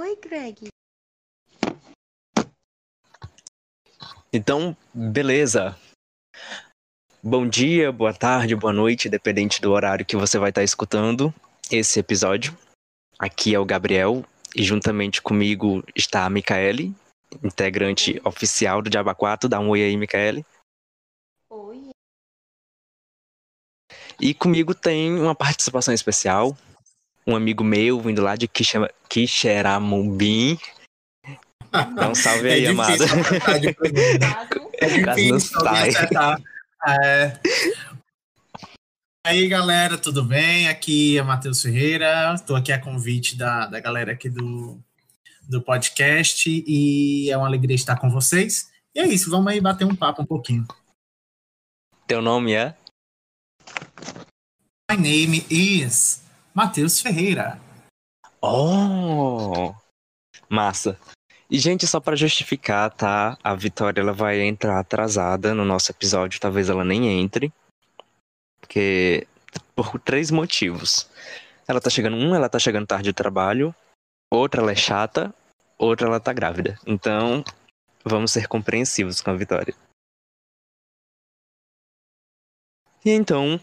Oi, Greg. Então, beleza. Bom dia, boa tarde, boa noite, dependente do horário que você vai estar escutando esse episódio. Aqui é o Gabriel e juntamente comigo está a Micaele, integrante oficial do Diaba 4. Dá um oi aí, Micaele. Oi. E comigo tem uma participação especial, um amigo meu vindo lá de Quixera- Quixeramobim. Dá um salve aí, é amado. É difícil acertar. É. Aí, galera, tudo bem? Aqui é Matheus Ferreira. Estou aqui a convite da, da galera aqui do, do podcast e é uma alegria estar com vocês. E é isso, vamos aí bater um papo um pouquinho. Teu nome é? My name is Matheus Ferreira. Oh! Massa. E, gente, só pra justificar, tá? A Vitória ela vai entrar atrasada no nosso episódio, talvez ela nem entre. Porque. Por três motivos. Ela tá chegando. Um, ela tá chegando tarde do trabalho. Outra, ela é chata. Outra, ela tá grávida. Então, vamos ser compreensivos com a Vitória. E então,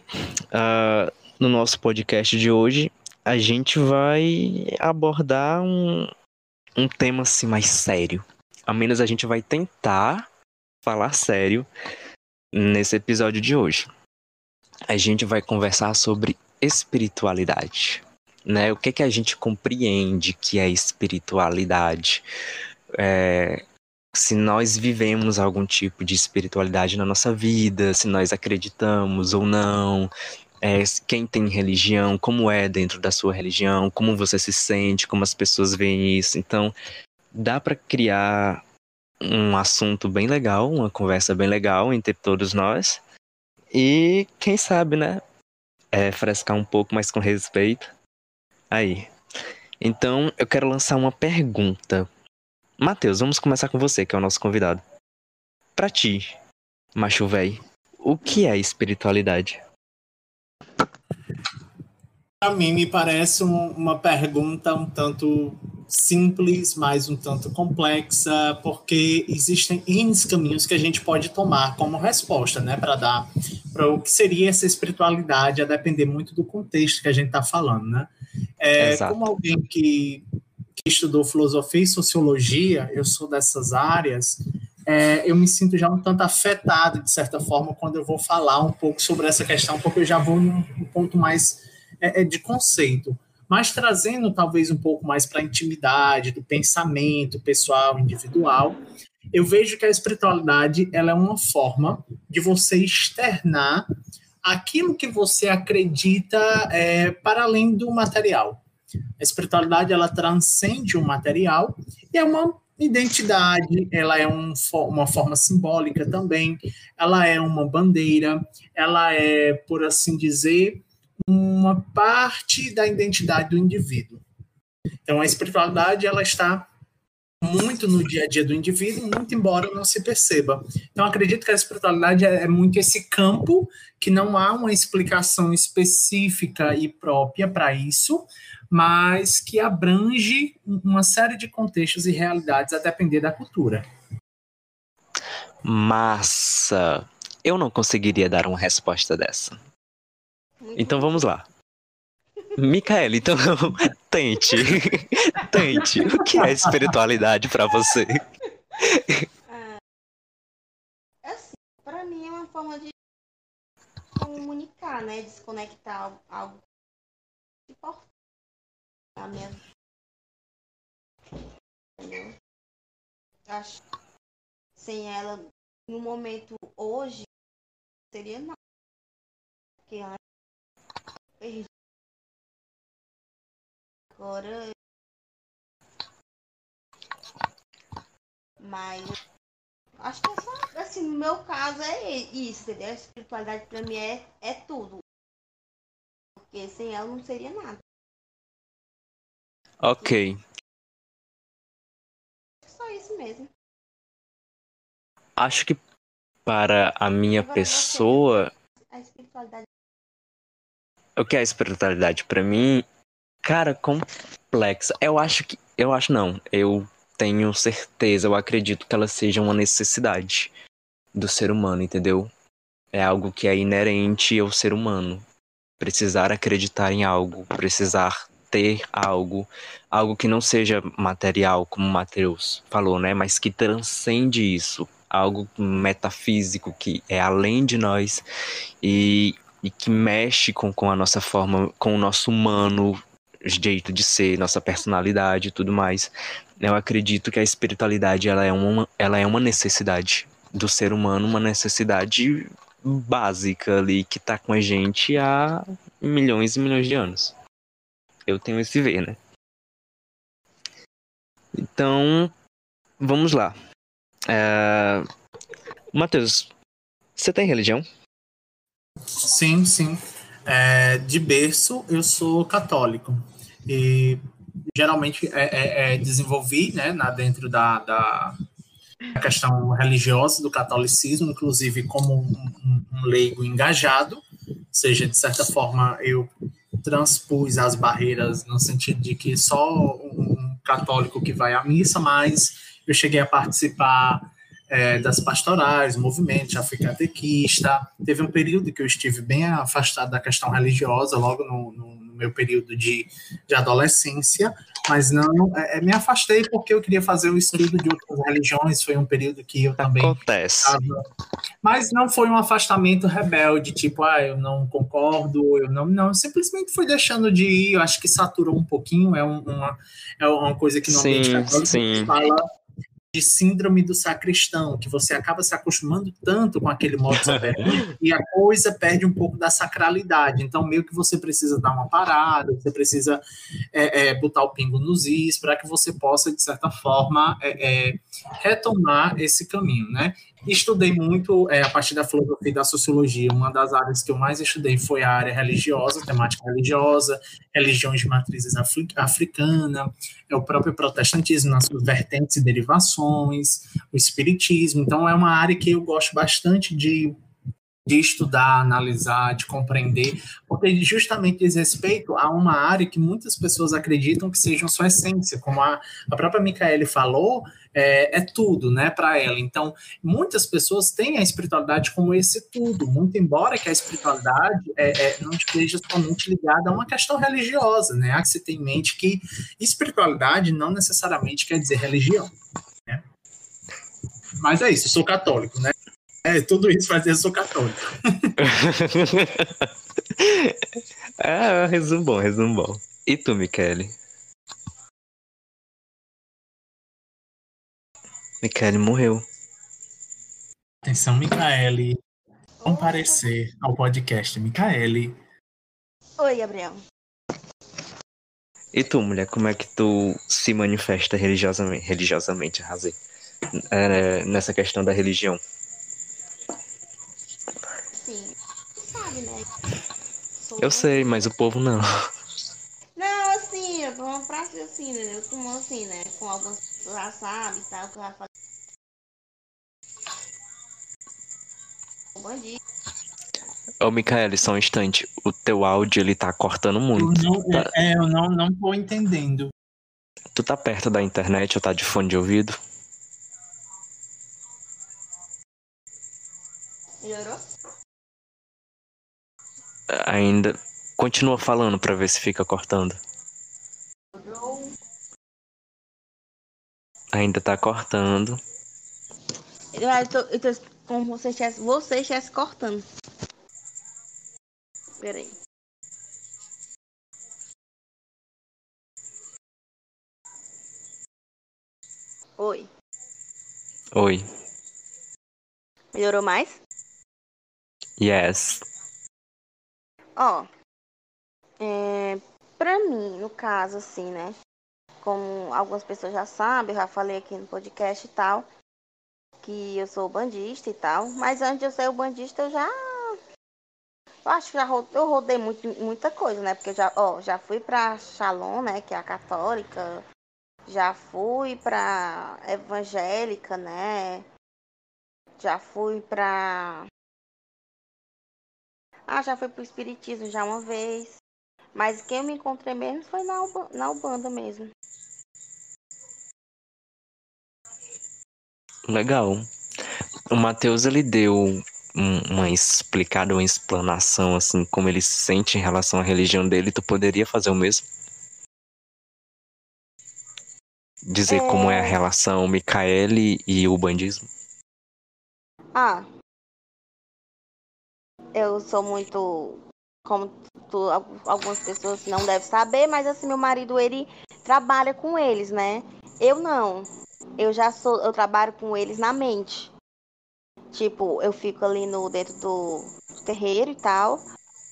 ah, no nosso podcast de hoje, a gente vai abordar um, um tema assim mais sério. Ao menos a gente vai tentar falar sério nesse episódio de hoje. A gente vai conversar sobre espiritualidade, né? O que que a gente compreende que é espiritualidade? É, se nós vivemos algum tipo de espiritualidade na nossa vida, se nós acreditamos ou não, é, quem tem religião, como é dentro da sua religião, como você se sente, como as pessoas veem isso. Então, dá para criar um assunto bem legal, uma conversa bem legal entre todos nós. E quem sabe, né? É, frescar um pouco mais com respeito. Aí. Então, eu quero lançar uma pergunta. Matheus, vamos começar com você, que é o nosso convidado. Pra ti, macho véi, o que é espiritualidade? A mim me parece um- uma pergunta um tanto simples, mas um tanto complexa, porque existem N caminhos que a gente pode tomar como resposta, né, para dar para o que seria essa espiritualidade, a depender muito do contexto que a gente está falando, né? É, Exato. como alguém que, que estudou filosofia e sociologia, eu sou dessas áreas, é, eu me sinto já um tanto afetado, de certa forma, quando eu vou falar um pouco sobre essa questão, porque eu já vou num um ponto mais é, é de conceito, mas trazendo talvez um pouco mais para a intimidade do pensamento pessoal, individual, eu vejo que a espiritualidade ela é uma forma de você externar aquilo que você acredita é, para além do material. A espiritualidade ela transcende o material e é uma identidade, ela é um, uma forma simbólica também, ela é uma bandeira, ela é, por assim dizer, uma parte da identidade do indivíduo. Então, a espiritualidade ela está muito no dia a dia do indivíduo, muito embora não se perceba. Então, acredito que a espiritualidade é, é muito esse campo que não há uma explicação específica e própria para isso, mas que abrange uma série de contextos e realidades a depender da cultura. Massa! Eu não conseguiria dar uma resposta dessa. Muito Então vamos lá. Micaela, então tente. tente. O que é espiritualidade pra você? Ah, assim, pra mim é uma forma de comunicar, né? Desconectar algo, importante na minha vida. Entendeu? Acho que sem ela, no momento hoje, seria nada. Porque antes perdi. Agora Mas acho que é só, assim, no meu caso é isso, entendeu? A espiritualidade pra mim é, é tudo. Porque sem ela não seria nada. Ok. Só isso mesmo. Acho que para a minha Agora você, pessoa, A espiritualidade o que é a espiritualidade para mim, cara, complexa. Eu acho que eu acho não, eu tenho certeza, eu acredito que ela seja uma necessidade do ser humano, entendeu? É algo que é inerente ao ser humano. Precisar acreditar em algo, precisar ter algo, algo que não seja material, como Mateus falou, né? Mas que transcende isso, algo metafísico que é além de nós e, e que mexe com, com a nossa forma, com o nosso humano jeito de ser, nossa personalidade e tudo mais. Eu acredito que a espiritualidade ela é uma, ela é uma necessidade do ser humano, uma necessidade básica ali que tá com a gente há milhões e milhões de anos. Eu tenho esse ver, né? Então, vamos lá. É... Matheus, você tem religião? Sim, sim. É, de berço, eu sou católico. E geralmente é, é, é desenvolvi né, na, dentro da, da, questão religiosa do catolicismo, inclusive como um, um, um leigo engajado, ou seja, de certa forma eu transpus as barreiras no sentido de que só um católico que vai à missa, mas eu cheguei a participar é, das pastorais, movimentos, já fui catequista. Teve um período que eu estive bem afastado da questão religiosa, logo no, no, no meu período de, de adolescência, mas não é, me afastei porque eu queria fazer o estudo de outras religiões. Foi um período que eu também. Acontece. Tava, mas não foi um afastamento rebelde, tipo, ah, eu não concordo, eu não. Não, simplesmente foi deixando de ir. Eu acho que saturou um pouquinho. É, um, uma, é uma coisa que no sim, católico sim. fala de síndrome do sacristão, que você acaba se acostumando tanto com aquele modo operandi e a coisa perde um pouco da sacralidade. Então, meio que você precisa dar uma parada, você precisa é, é, botar o pingo nos is para que você possa, de certa forma, é, retomar esse caminho, né? Estudei muito a partir da filosofia e da sociologia. Uma das áreas que eu mais estudei foi a área religiosa, temática religiosa, religiões de matrizes africana, é o próprio protestantismo nas suas vertentes e derivações, o espiritismo. Então, é uma área que eu gosto bastante de de estudar, analisar, de compreender, porque justamente diz respeito a uma área que muitas pessoas acreditam que seja sua essência, como a, a própria Micaele falou, é, é tudo, né, para ela. Então, muitas pessoas têm a espiritualidade como esse tudo, muito embora que a espiritualidade é, é, não esteja somente ligada a uma questão religiosa, né, há que se ter em mente que espiritualidade não necessariamente quer dizer religião, né? Mas é isso, eu sou católico, né? É, tudo isso faz eu sou católico. é, resumo bom, resumo bom. E tu, Michele? Michele morreu. Atenção, Micaele. Comparecer ao podcast. Micaele. Oi, Gabriel. E tu, mulher, como é que tu se manifesta religiosamente? Religiosamente, arrasei. É, nessa questão da religião. Eu sei, mas o povo não. Não, assim, eu vou uma frase assim, né? Como assim, né? Com algumas pessoas já sabem e tal, que eu já falei. Bandido. Ô, Micaele, só um instante. O teu áudio, ele tá cortando Eu muito. não, Tá- é, eu não, não tô entendendo. Tu tá perto da internet ou tá de fone de ouvido? Melhorou? Ainda. Continua falando pra ver se fica cortando. Ainda tá cortando. Eu, eu tô, eu tô como você estivesse, você estivesse cortando. Peraí. Oi. Oi. Melhorou mais? Yes. Ó, é, pra mim, no caso, assim, né? como algumas pessoas já sabem, eu já falei aqui no podcast e tal, que eu sou bandista e tal. Mas antes de eu ser o bandista, eu já. Eu acho que já rodei, eu rodei muito, muita coisa, né? Porque eu já, ó, já fui pra Shalom, né? Que é a católica. Já fui pra evangélica, né? Já fui pra. Ah, já fui pro Espiritismo já uma vez. Mas quem eu me encontrei mesmo foi na, Uba, na Ubanda mesmo. Legal. O Matheus, ele deu um, uma explicada, uma explanação, assim, como ele se sente em relação à religião dele. Tu poderia fazer o mesmo? Dizer É. como é a relação Micaele e o bandismo? Ah. Eu sou muito. Como tu- al- algumas pessoas não devem saber, mas assim, meu marido, ele trabalha com eles, né? Eu não. Eu já sou. Eu trabalho com eles na mente. Tipo, eu fico ali no dentro do terreiro e tal.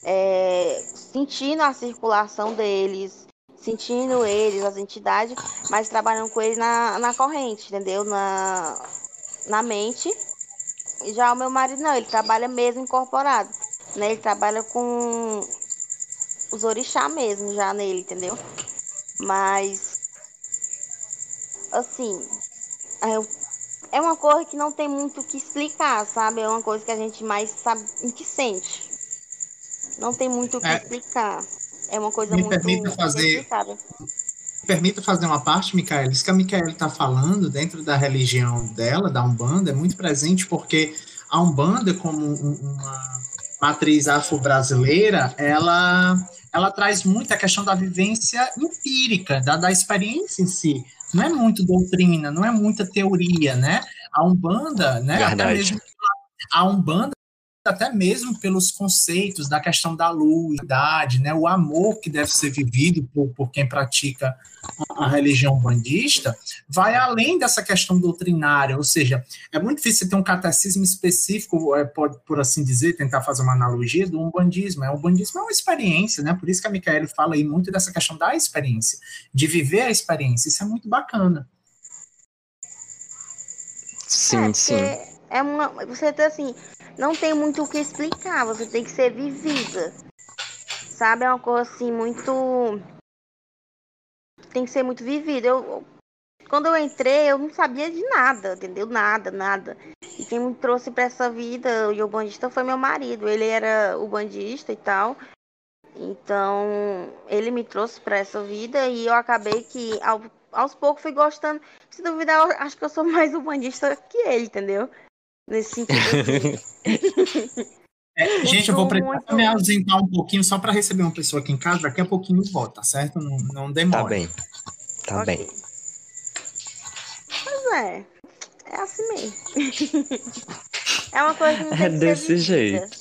é, sentindo a circulação deles, sentindo eles, as entidades, mas trabalhando com eles na, na corrente, entendeu? Na, na mente. Já o meu marido não, ele trabalha mesmo incorporado, né? Ele trabalha com os orixá mesmo já nele, entendeu? Mas assim, eu- é uma coisa que não tem muito o que explicar, sabe? É uma coisa que a gente mais sabe em que sente. Não tem muito o que É. explicar. É uma coisa Me muito permita fazer-. Permita fazer uma parte, Micaela. Isso que a Micaela está falando, dentro da religião dela, da Umbanda, é muito presente, porque a Umbanda, como um- uma matriz afro-brasileira, ela, ela traz muito a questão da vivência empírica, da, da experiência em si. Não é muito doutrina, não é muita teoria, né? A Umbanda, né? Até Verdade. mesmo a Umbanda até mesmo pelos conceitos da questão da luz, da idade, né, o amor que deve ser vivido por, por quem pratica a, a religião bandista, vai além dessa questão doutrinária, ou seja, é muito difícil você ter um catecismo específico, é, pode, por assim dizer, tentar fazer uma analogia do umbandismo. É, o umbandismo é uma experiência, né, por isso que a Micaela fala aí muito dessa questão da experiência, de viver a experiência, isso é muito bacana. Sim, é, sim. É uma, você tem assim, não tem muito o que explicar, você tem que ser vivida. Sabe, é uma coisa assim muito tem que ser muito vivida. Eu quando eu entrei, eu não sabia de nada, entendeu? Nada, nada. E quem me trouxe para essa vida, o bandista foi meu marido. Ele era o bandista e tal. Então, ele me trouxe para essa vida e eu acabei que ao, aos poucos fui gostando. Se duvidar, acho que eu sou mais o bandista que ele, entendeu? Nesse sentido. Assim. É, gente, eu vou precisar me ausentar um pouquinho só para receber uma pessoa aqui em casa, daqui a pouquinho eu volto, tá certo? Não, não demora. Tá bem. Tá Ok. bem. Pois é. É assim mesmo. é uma coisa que não tem É que desse ser vivida. jeito.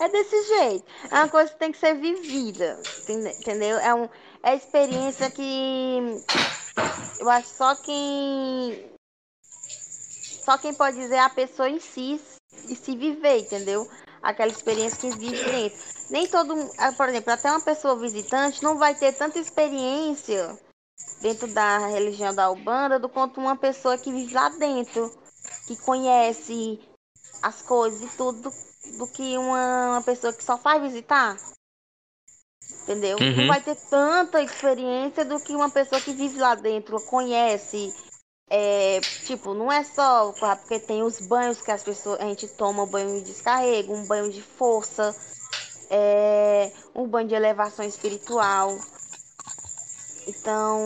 É desse jeito. É uma coisa que tem que ser vivida. entende- Entendeu? É, um, é experiência que eu acho só quem. Só quem pode dizer é a pessoa em si e se viver, entendeu? Aquela experiência que vive dentro. Nem todo ah, Por exemplo, até uma pessoa visitante não vai ter tanta experiência dentro da religião da Ubanda do quanto uma pessoa que vive lá dentro, que conhece as coisas e tudo do, do que uma, uma pessoa que só faz visitar. Entendeu? Uhum. Não vai ter tanta experiência do que uma pessoa que vive lá dentro, conhece. É, tipo, não é só porque tem os banhos que as pessoas a gente toma, banho de descarrego, um banho de força, é, um banho de elevação espiritual. Então,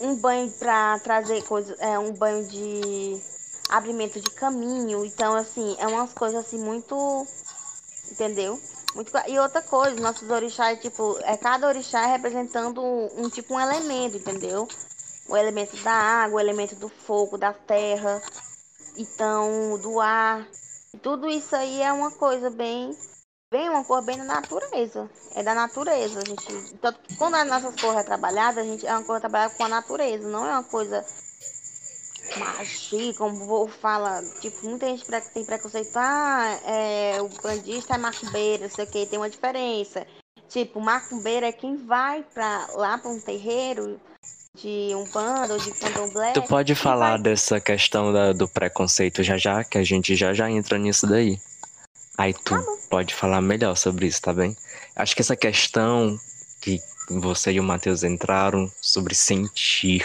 um banho para trazer coisas, é um banho de abrimento de caminho. Então, assim, é umas coisas assim muito, entendeu? Muito, e outra coisa, nossos orixás, tipo, é cada orixá é representando um, um tipo um elemento, entendeu? O elemento da água, o elemento do fogo, da terra, então do ar. Tudo isso aí é uma coisa bem bem uma cor bem da natureza. É da natureza. A gente, tanto que quando as nossas cores é trabalhada, a gente é uma coisa trabalhada com a natureza, não é uma coisa magia, como o povo fala. Tipo, muita gente tem preconceito. Ah, é, o bandista é macumbeiro, não sei o que, tem uma diferença. Tipo, macumbeiro é quem vai pra, lá para um terreiro de um bando ou de candomblé. Tu pode falar vai... dessa questão da, do preconceito já já, que a gente já já entra nisso daí. Aí tu tá pode falar melhor sobre isso, tá bem? Acho que essa questão que você e o Matheus entraram sobre sentir.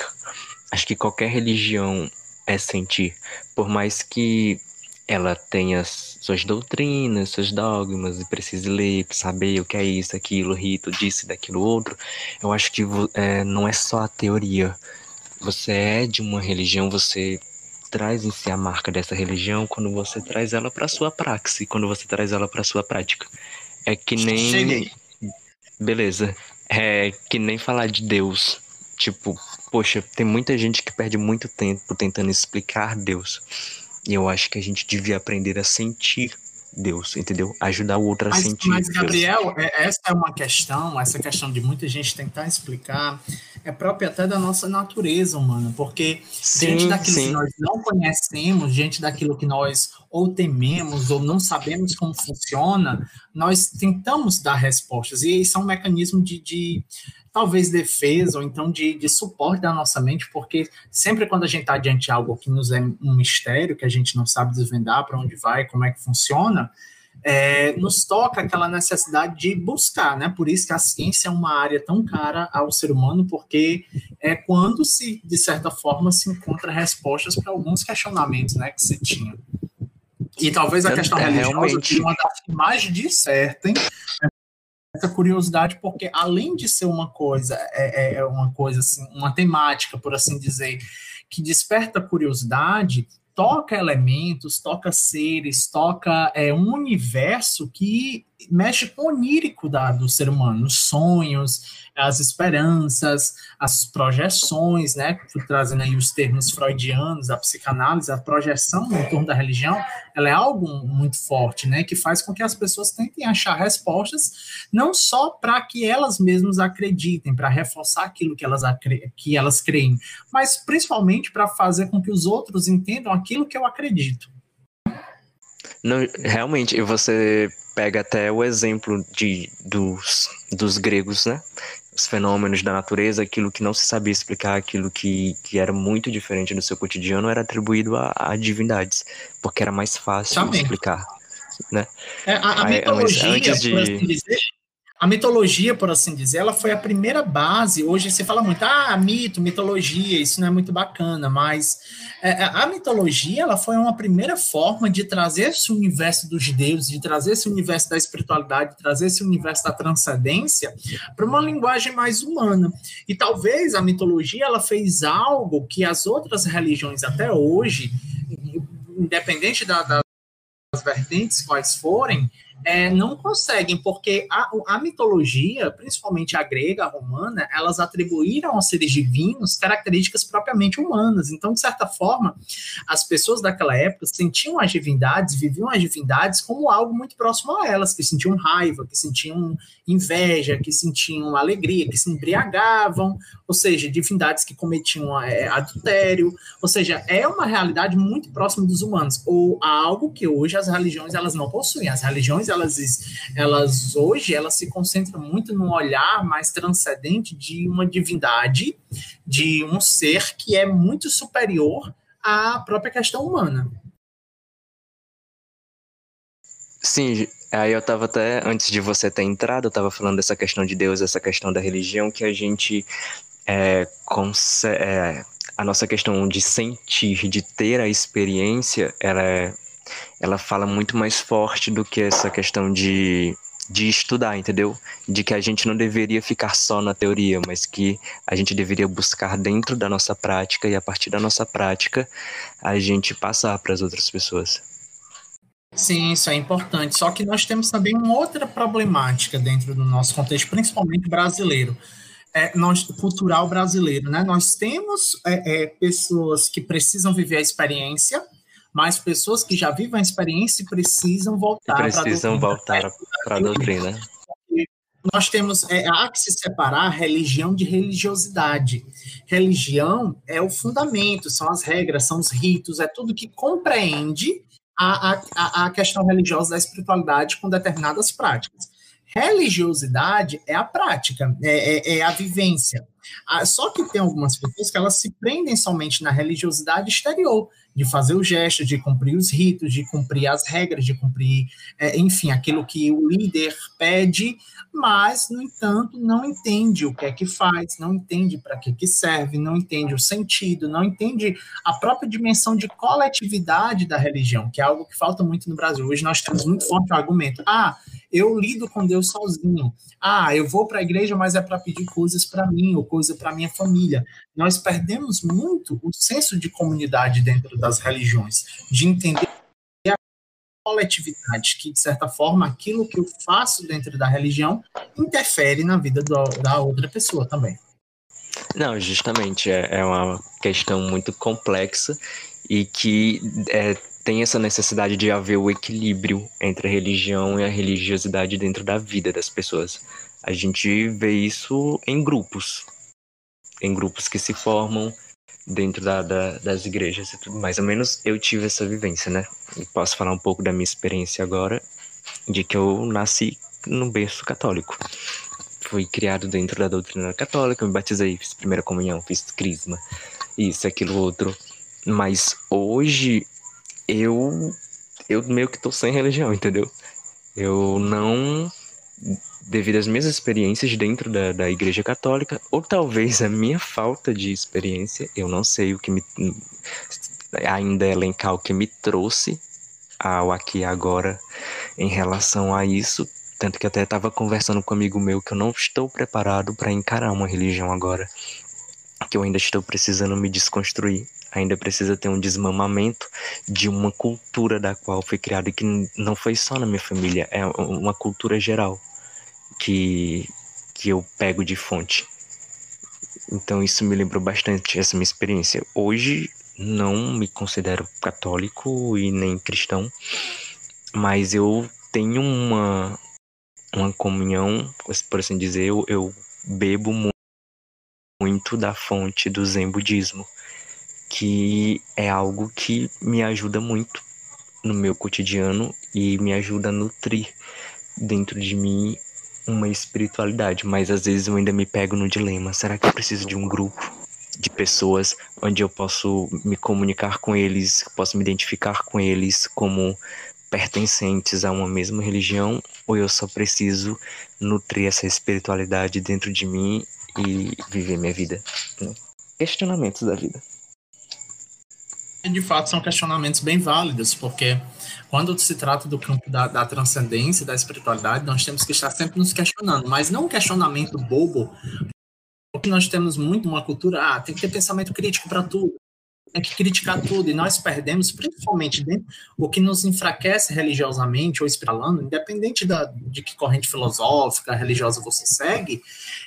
Acho que qualquer religião é sentir. Por mais que ela tenha suas doutrinas, seus dogmas, e precise ler, saber o que é isso, aquilo, rito, disso, daquilo, outro. Eu acho que é, não é só a teoria. Você é de uma religião, você traz em si a marca dessa religião quando você traz ela para sua praxe, quando você traz ela para sua prática. É que nem. Cheguei. Beleza. É que nem falar de Deus. Tipo, poxa, tem muita gente que perde muito tempo tentando explicar Deus. E eu acho que a gente devia aprender a sentir Deus, entendeu? Ajudar o outro a mas, sentir. Mas, Gabriel, é, essa é uma questão, essa questão de muita gente tentar explicar, é própria até da nossa natureza humana, porque sim, diante daquilo sim. que nós não conhecemos, diante daquilo que nós ou tememos ou não sabemos como funciona, nós tentamos dar respostas. E isso é um mecanismo de, de talvez defesa ou então de, de suporte da nossa mente, porque sempre quando a gente está diante de algo que nos é um mistério, que a gente não sabe desvendar para onde vai, como é que funciona, é, nos toca aquela necessidade de buscar, né? Por isso que a ciência é uma área tão cara ao ser humano, porque é quando se, de certa forma, se encontra respostas para alguns questionamentos, né, que se tinha. E talvez a é, questão é, religiosa realmente... uma das que mais dissertem essa curiosidade, porque além de ser uma coisa, é, é, é uma coisa assim, uma temática, por assim dizer, que desperta curiosidade, toca elementos, toca seres, toca é, um universo que mexe com o onírico da, do ser humano, os sonhos, as esperanças, as projeções, né, trazendo aí os termos freudianos, a psicanálise, a projeção em torno da religião, ela é algo muito forte, né, que faz com que as pessoas tentem achar respostas, não só para que elas mesmas acreditem, para reforçar aquilo que elas, que elas creem, mas principalmente para fazer com que os outros entendam aquilo que eu acredito. Não, realmente, você pega até o exemplo de, dos, dos gregos, né? Os fenômenos da natureza, aquilo que não se sabia explicar, aquilo que, que era muito diferente do seu cotidiano, era atribuído a, a divindades, porque era mais fácil Também. explicar. Né? É, a, a mitologia, antes de... assim dizer, a mitologia, por assim dizer, ela foi a primeira base. Hoje você fala muito, ah, mito, mitologia, isso não é muito bacana, mas é, é, a mitologia ela foi uma primeira forma de trazer esse universo dos deuses, de trazer esse universo da espiritualidade, de trazer esse universo da transcendência para uma linguagem mais humana. E talvez a mitologia ela fez algo que as outras religiões até hoje, independente da, das vertentes quais forem, é, não conseguem, porque a, a, mitologia, principalmente a grega, a romana, elas atribuíram aos seres divinos características propriamente humanas. Então, de certa forma, as pessoas daquela época sentiam as divindades, viviam as divindades como algo muito próximo a elas, que sentiam raiva, que sentiam inveja, que sentiam alegria, que se embriagavam, ou seja, divindades que cometiam é, adultério, ou seja, é uma realidade muito próxima dos humanos, ou algo que hoje as religiões elas não possuem. As religiões elas, elas hoje elas se concentram muito no olhar mais transcendente de uma divindade, de um ser que é muito superior à própria questão humana. Sim, aí eu estava até, antes de você ter entrado, eu estava falando dessa questão de Deus, essa questão da religião, que a gente é, é, a nossa questão de sentir, de ter a experiência, ela é ela fala muito mais forte do que essa questão de, de estudar, entendeu? De que a gente não deveria ficar só na teoria, mas que a gente deveria buscar dentro da nossa prática e a partir da nossa prática a gente passar para as outras pessoas. Sim, isso é importante. Só que nós temos também uma outra problemática dentro do nosso contexto, principalmente brasileiro. É, nós, cultural brasileiro, né? Nós temos é, é, pessoas que precisam viver a experiência, mas pessoas que já vivem a experiência precisam voltar para precisam voltar para a doutrina. Nós temos é, há que se separar religião de religiosidade. Religião é o fundamento, são as regras, são os ritos, é tudo que compreende a, a, a questão religiosa da espiritualidade com determinadas práticas Religiosidade é a prática, é, é, é a vivência. Ah, só que tem algumas pessoas que elas se prendem somente na religiosidade exterior, de fazer o gesto, de cumprir os ritos, de cumprir as regras, de cumprir, é, enfim, aquilo que o líder pede, mas, no entanto, não entende o que é que faz, não entende para que, que serve, não entende o sentido, não entende a própria dimensão de coletividade da religião, que é algo que falta muito no Brasil. Hoje nós temos muito forte o argumento: ah, eu lido com Deus sozinho. Ah, eu vou para a igreja, mas é para pedir coisas para mim ou coisa para minha família. Nós perdemos muito o senso de comunidade dentro das religiões, de entender coletividade, que de certa forma aquilo que eu faço dentro da religião interfere na vida do, da outra pessoa também. Não, justamente, é, é uma questão muito complexa e que é, tem essa necessidade de haver o equilíbrio entre a religião e a religiosidade dentro da vida das pessoas. A gente vê isso em grupos, em grupos que se formam dentro da, da, das igrejas e tudo mais. Ao menos eu tive essa vivência, né? Posso falar um pouco da minha experiência agora, de que eu nasci no berço católico. Fui criado dentro da doutrina católica, me batizei, fiz primeira comunhão, fiz crisma, isso, aquilo, outro. Mas hoje eu eu meio que tô sem religião, entendeu? Eu não devido às minhas experiências dentro da, da Igreja Católica, ou talvez a minha falta de experiência, eu não sei o que me. ainda elencar o que me trouxe ao aqui e agora em relação a isso. Tanto que até estava conversando com um amigo meu que eu não estou preparado para encarar uma religião agora. Que eu ainda estou precisando me desconstruir. Ainda precisa ter um desmamamento de uma cultura da qual fui criado e que não foi só na minha família, é uma cultura geral que, que eu pego de fonte. Então isso me lembrou bastante essa minha experiência. Hoje não me considero católico e nem cristão, mas eu tenho uma, uma comunhão, por assim dizer, eu, eu bebo muito da fonte do zen budismo, que é algo que me ajuda muito no meu cotidiano e me ajuda a nutrir dentro de mim uma espiritualidade, mas às vezes eu ainda me pego no dilema: será que eu preciso de um grupo de pessoas onde eu posso me comunicar com eles, posso me identificar com eles como pertencentes a uma mesma religião, ou eu só preciso nutrir essa espiritualidade dentro de mim e viver minha vida? Né? Questionamentos da vida. De fato, são questionamentos bem válidos, porque quando se trata do campo da, da transcendência, da espiritualidade, nós temos que estar sempre nos questionando, mas não um questionamento bobo, porque nós temos muito uma cultura, ah, tem que ter pensamento crítico para tudo, tem que criticar tudo, e nós perdemos, principalmente dentro, o que nos enfraquece religiosamente ou espiritualando, independente da, de que corrente filosófica, religiosa você segue,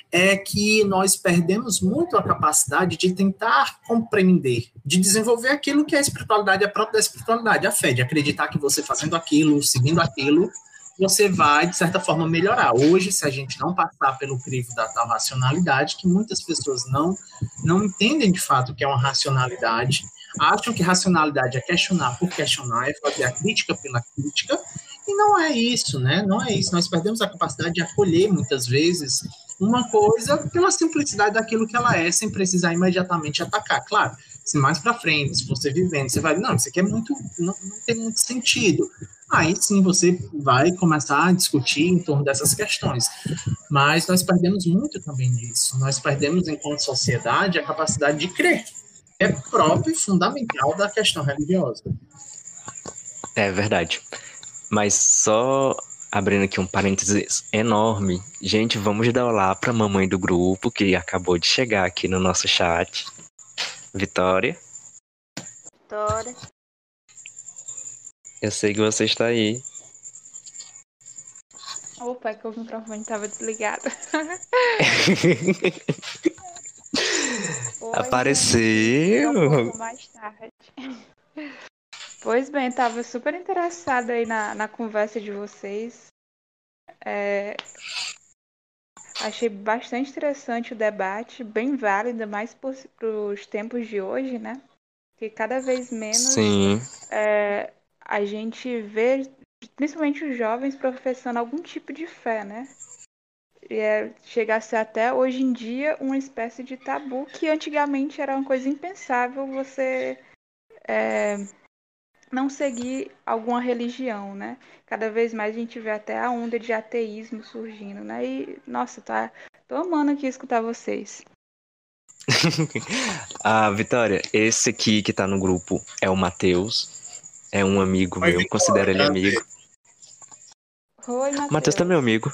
é que nós perdemos muito a capacidade de tentar compreender, de desenvolver aquilo que é a espiritualidade, a própria espiritualidade, a fé, de acreditar que você fazendo aquilo, seguindo aquilo, você vai, de certa forma, melhorar. Hoje, se a gente não passar pelo crivo da tal racionalidade, que muitas pessoas não, não entendem de fato o que é uma racionalidade, acham que racionalidade é questionar por questionar, é fazer a crítica pela crítica, e não é isso, né? Não é isso. Nós perdemos a capacidade de acolher, muitas vezes, uma coisa pela simplicidade daquilo que ela é, sem precisar imediatamente atacar. Claro, se mais para frente, se você vivendo, você vai, não, isso aqui é muito, não, não tem muito sentido. Aí sim você vai começar a discutir em torno dessas questões. Mas nós perdemos muito também disso. Nós perdemos, enquanto sociedade, a capacidade de crer. É próprio e fundamental da questão religiosa. É verdade. Mas só abrindo aqui um parênteses enorme. Gente, vamos dar olá para a mamãe do grupo que acabou de chegar aqui no nosso chat. Vitória. Vitória. Eu sei que você está aí. Opa, é que o microfone estava desligado. Oi, Apareceu! Um pouco mais tarde. Pois bem, estava super interessada aí na, na conversa de vocês. É, achei bastante interessante o debate, bem válido, mais para os tempos de hoje, né? Que cada vez menos Sim. É, a gente vê principalmente os jovens professando algum tipo de fé, né? E é, chega a ser até hoje em dia uma espécie de tabu que antigamente era uma coisa impensável você é, não seguir alguma religião, né? Cada vez mais a gente vê até a onda de ateísmo surgindo, né? E, nossa, tá, tô amando aqui escutar vocês. ah, Vitória, esse aqui que tá no grupo é o Matheus. É um amigo meu, considero ele amigo. Oi, Matheus. Matheus tá meu amigo.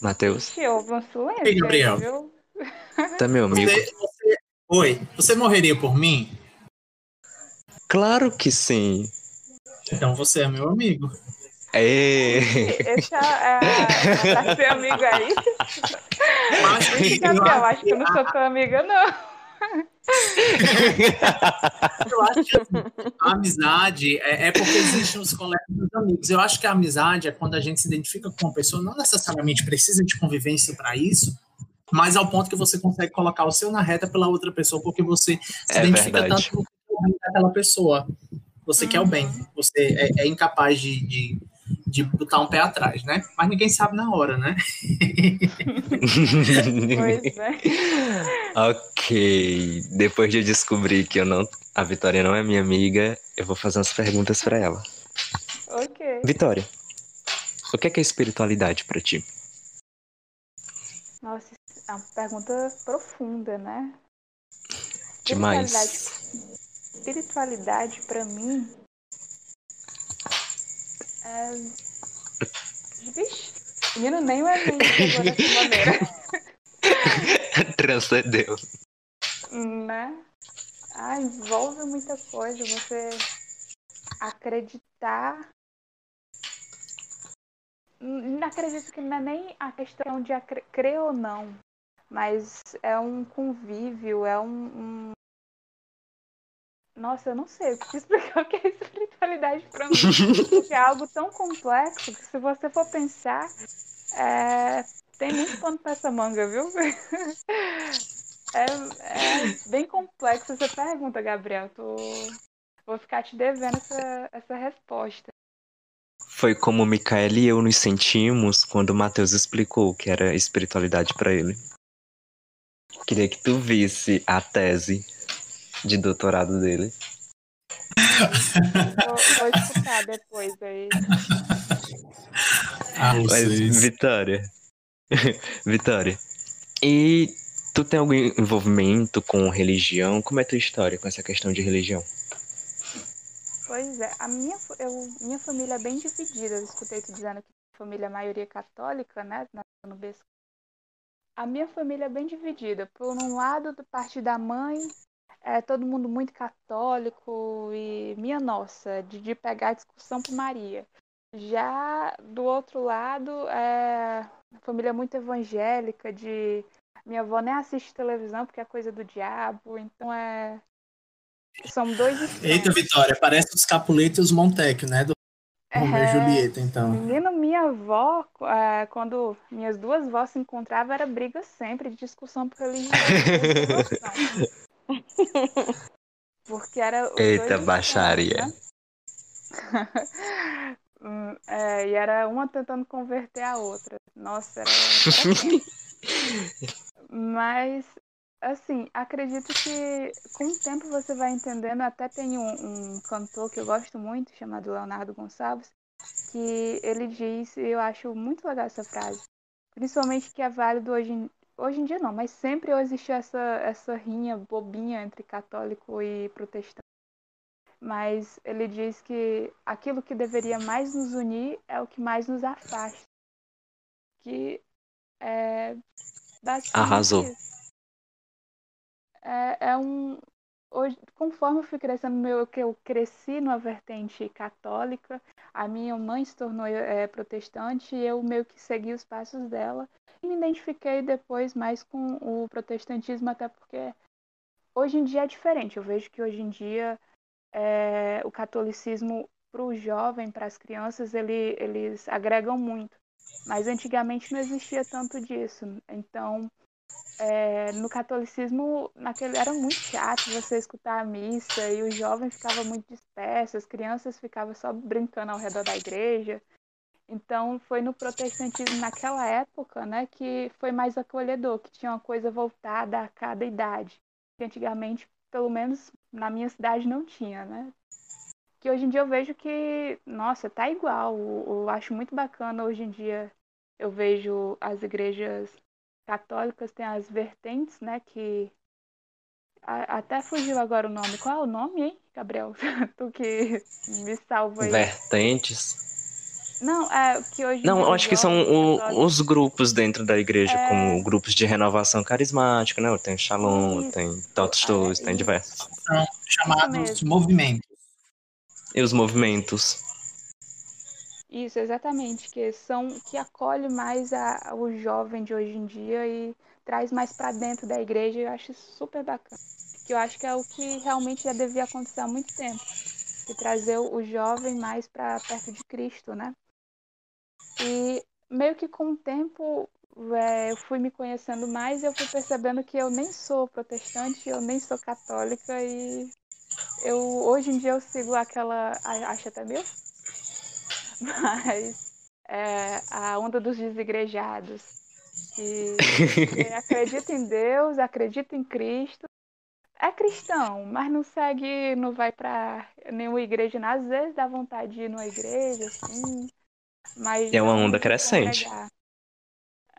Matheus. Que houve um silêncio, Ei, Gabriel. Viu? Tá meu amigo. Você, você... Oi, você morreria por mim? Claro que sim. Então você é meu amigo. É. Esse é, é, é seu amigo aí. Acho que, eu acho que eu não sou tua amiga, não. eu acho que a amizade é, é, porque existem os colegas dos amigos. Eu acho que a amizade é quando a gente se identifica com uma pessoa, não necessariamente precisa de convivência para isso, mas ao ponto que você consegue colocar o seu na reta pela outra pessoa, porque você se é identifica verdade. tanto com aquela pessoa. Você uhum. quer o bem, você é, é incapaz de, de de botar um pé atrás, né? Mas ninguém sabe na hora, né? pois é. ok. Depois de eu descobrir que eu não, a Vitória não é minha amiga, eu vou fazer umas perguntas para ela. Ok. Vitória, o que é, que é espiritualidade para ti? Nossa, é uma pergunta profunda, né? Demais. Espiritualidade, espiritualidade para mim é... Vixe, menino nem o Enem chegou dessa maneira. Transcendeu. Né? Ah, envolve muita coisa. Você acreditar. Não acredito que não é nem a questão de crer ou não, mas é um convívio, é um, um nossa, eu não sei explicar o que é espiritualidade para mim. É algo tão complexo que se você for pensar, é... tem muito pano para essa manga, viu? É, é, bem complexo essa pergunta, Gabriel. Tô... Vou ficar te devendo essa, essa resposta. Foi como o e eu nos sentimos quando o Matheus explicou o que era espiritualidade para ele. Queria que tu visse a tese de doutorado dele. Vou, vou escutar depois aí. Ah, Mas, Vitória. Vitória. E tu tem algum envolvimento com religião? Como é a tua história com essa questão de religião? Pois é, a minha, eu, minha família é bem dividida. Eu escutei tu dizendo que a família é maioria católica, né? No berço. A minha família é bem dividida. Por um lado, do parte da mãe, é todo mundo muito católico e, minha nossa, de, de pegar a discussão por Maria. Já do outro lado, é família muito evangélica, de minha avó nem assiste televisão porque é coisa do diabo, então é. São dois extremos. Eita, Vitória, parece os Capuleto e os Montecchio, né? Do Romeu é... e Julieta, então. Menino, minha avó, é, quando minhas duas vós se encontravam, era briga sempre, de discussão por religião. Porque era. Eita, baixaria. Né? É, e era uma tentando converter a outra. Nossa, era. Mas, assim, acredito que com o tempo você vai entendendo. Até tem um, um cantor que eu gosto muito, chamado Leonardo Gonçalves, que ele diz, e eu acho muito legal essa frase, principalmente que é válido hoje, hoje em dia não, mas sempre existiu essa, essa rinha bobinha entre católico e protestante. Mas ele diz que aquilo que deveria mais nos unir é o que mais nos afasta. Que é Arrasou. É, é um. Hoje, conforme eu fui crescendo, meu, que eu cresci numa vertente católica, a minha mãe se tornou é, protestante e eu meio que segui os passos dela me identifiquei depois mais com o protestantismo, até porque hoje em dia é diferente. Eu vejo que hoje em dia é, o catolicismo para o jovem, para as crianças, ele, eles agregam muito. Mas antigamente não existia tanto disso. Então, é, no catolicismo naquele era muito chato você escutar a missa e os jovens ficavam muito dispersos, as crianças ficavam só brincando ao redor da igreja. Então foi no protestantismo naquela época, né, que foi mais acolhedor, que tinha uma coisa voltada a cada idade. Que antigamente, pelo menos na minha cidade, não tinha, né? Que hoje em dia eu vejo que, nossa, tá igual. Eu, eu acho muito bacana hoje em dia. Eu vejo as igrejas católicas têm as vertentes, né, que a, até fugiu agora o nome. Qual é o nome, hein, Gabriel? tu que me salva aí. Vertentes. Não, é que hoje. Não, eu acho que são o, os grupos dentro da igreja, é... como grupos de renovação carismática, né? Tem Shalom, Isso. tem tantos é, dois, tem diversos. São chamados movimentos. E os movimentos. Isso, exatamente, que são que acolhe mais a, o jovem de hoje em dia e traz mais para dentro da igreja. Eu acho super bacana. Que eu acho que é o que realmente já devia acontecer há muito tempo, de trazer o jovem mais para perto de Cristo, né? E meio que com o tempo é, eu fui me conhecendo mais eu fui percebendo que eu nem sou protestante, eu nem sou católica e eu hoje em dia eu sigo aquela acho até meio mas é, a onda dos desigrejados que, que acredita em Deus, acredita em Cristo, é cristão, mas não segue, não vai para nenhuma igreja, às vezes dá vontade de ir numa igreja, assim, mas é uma onda crescente.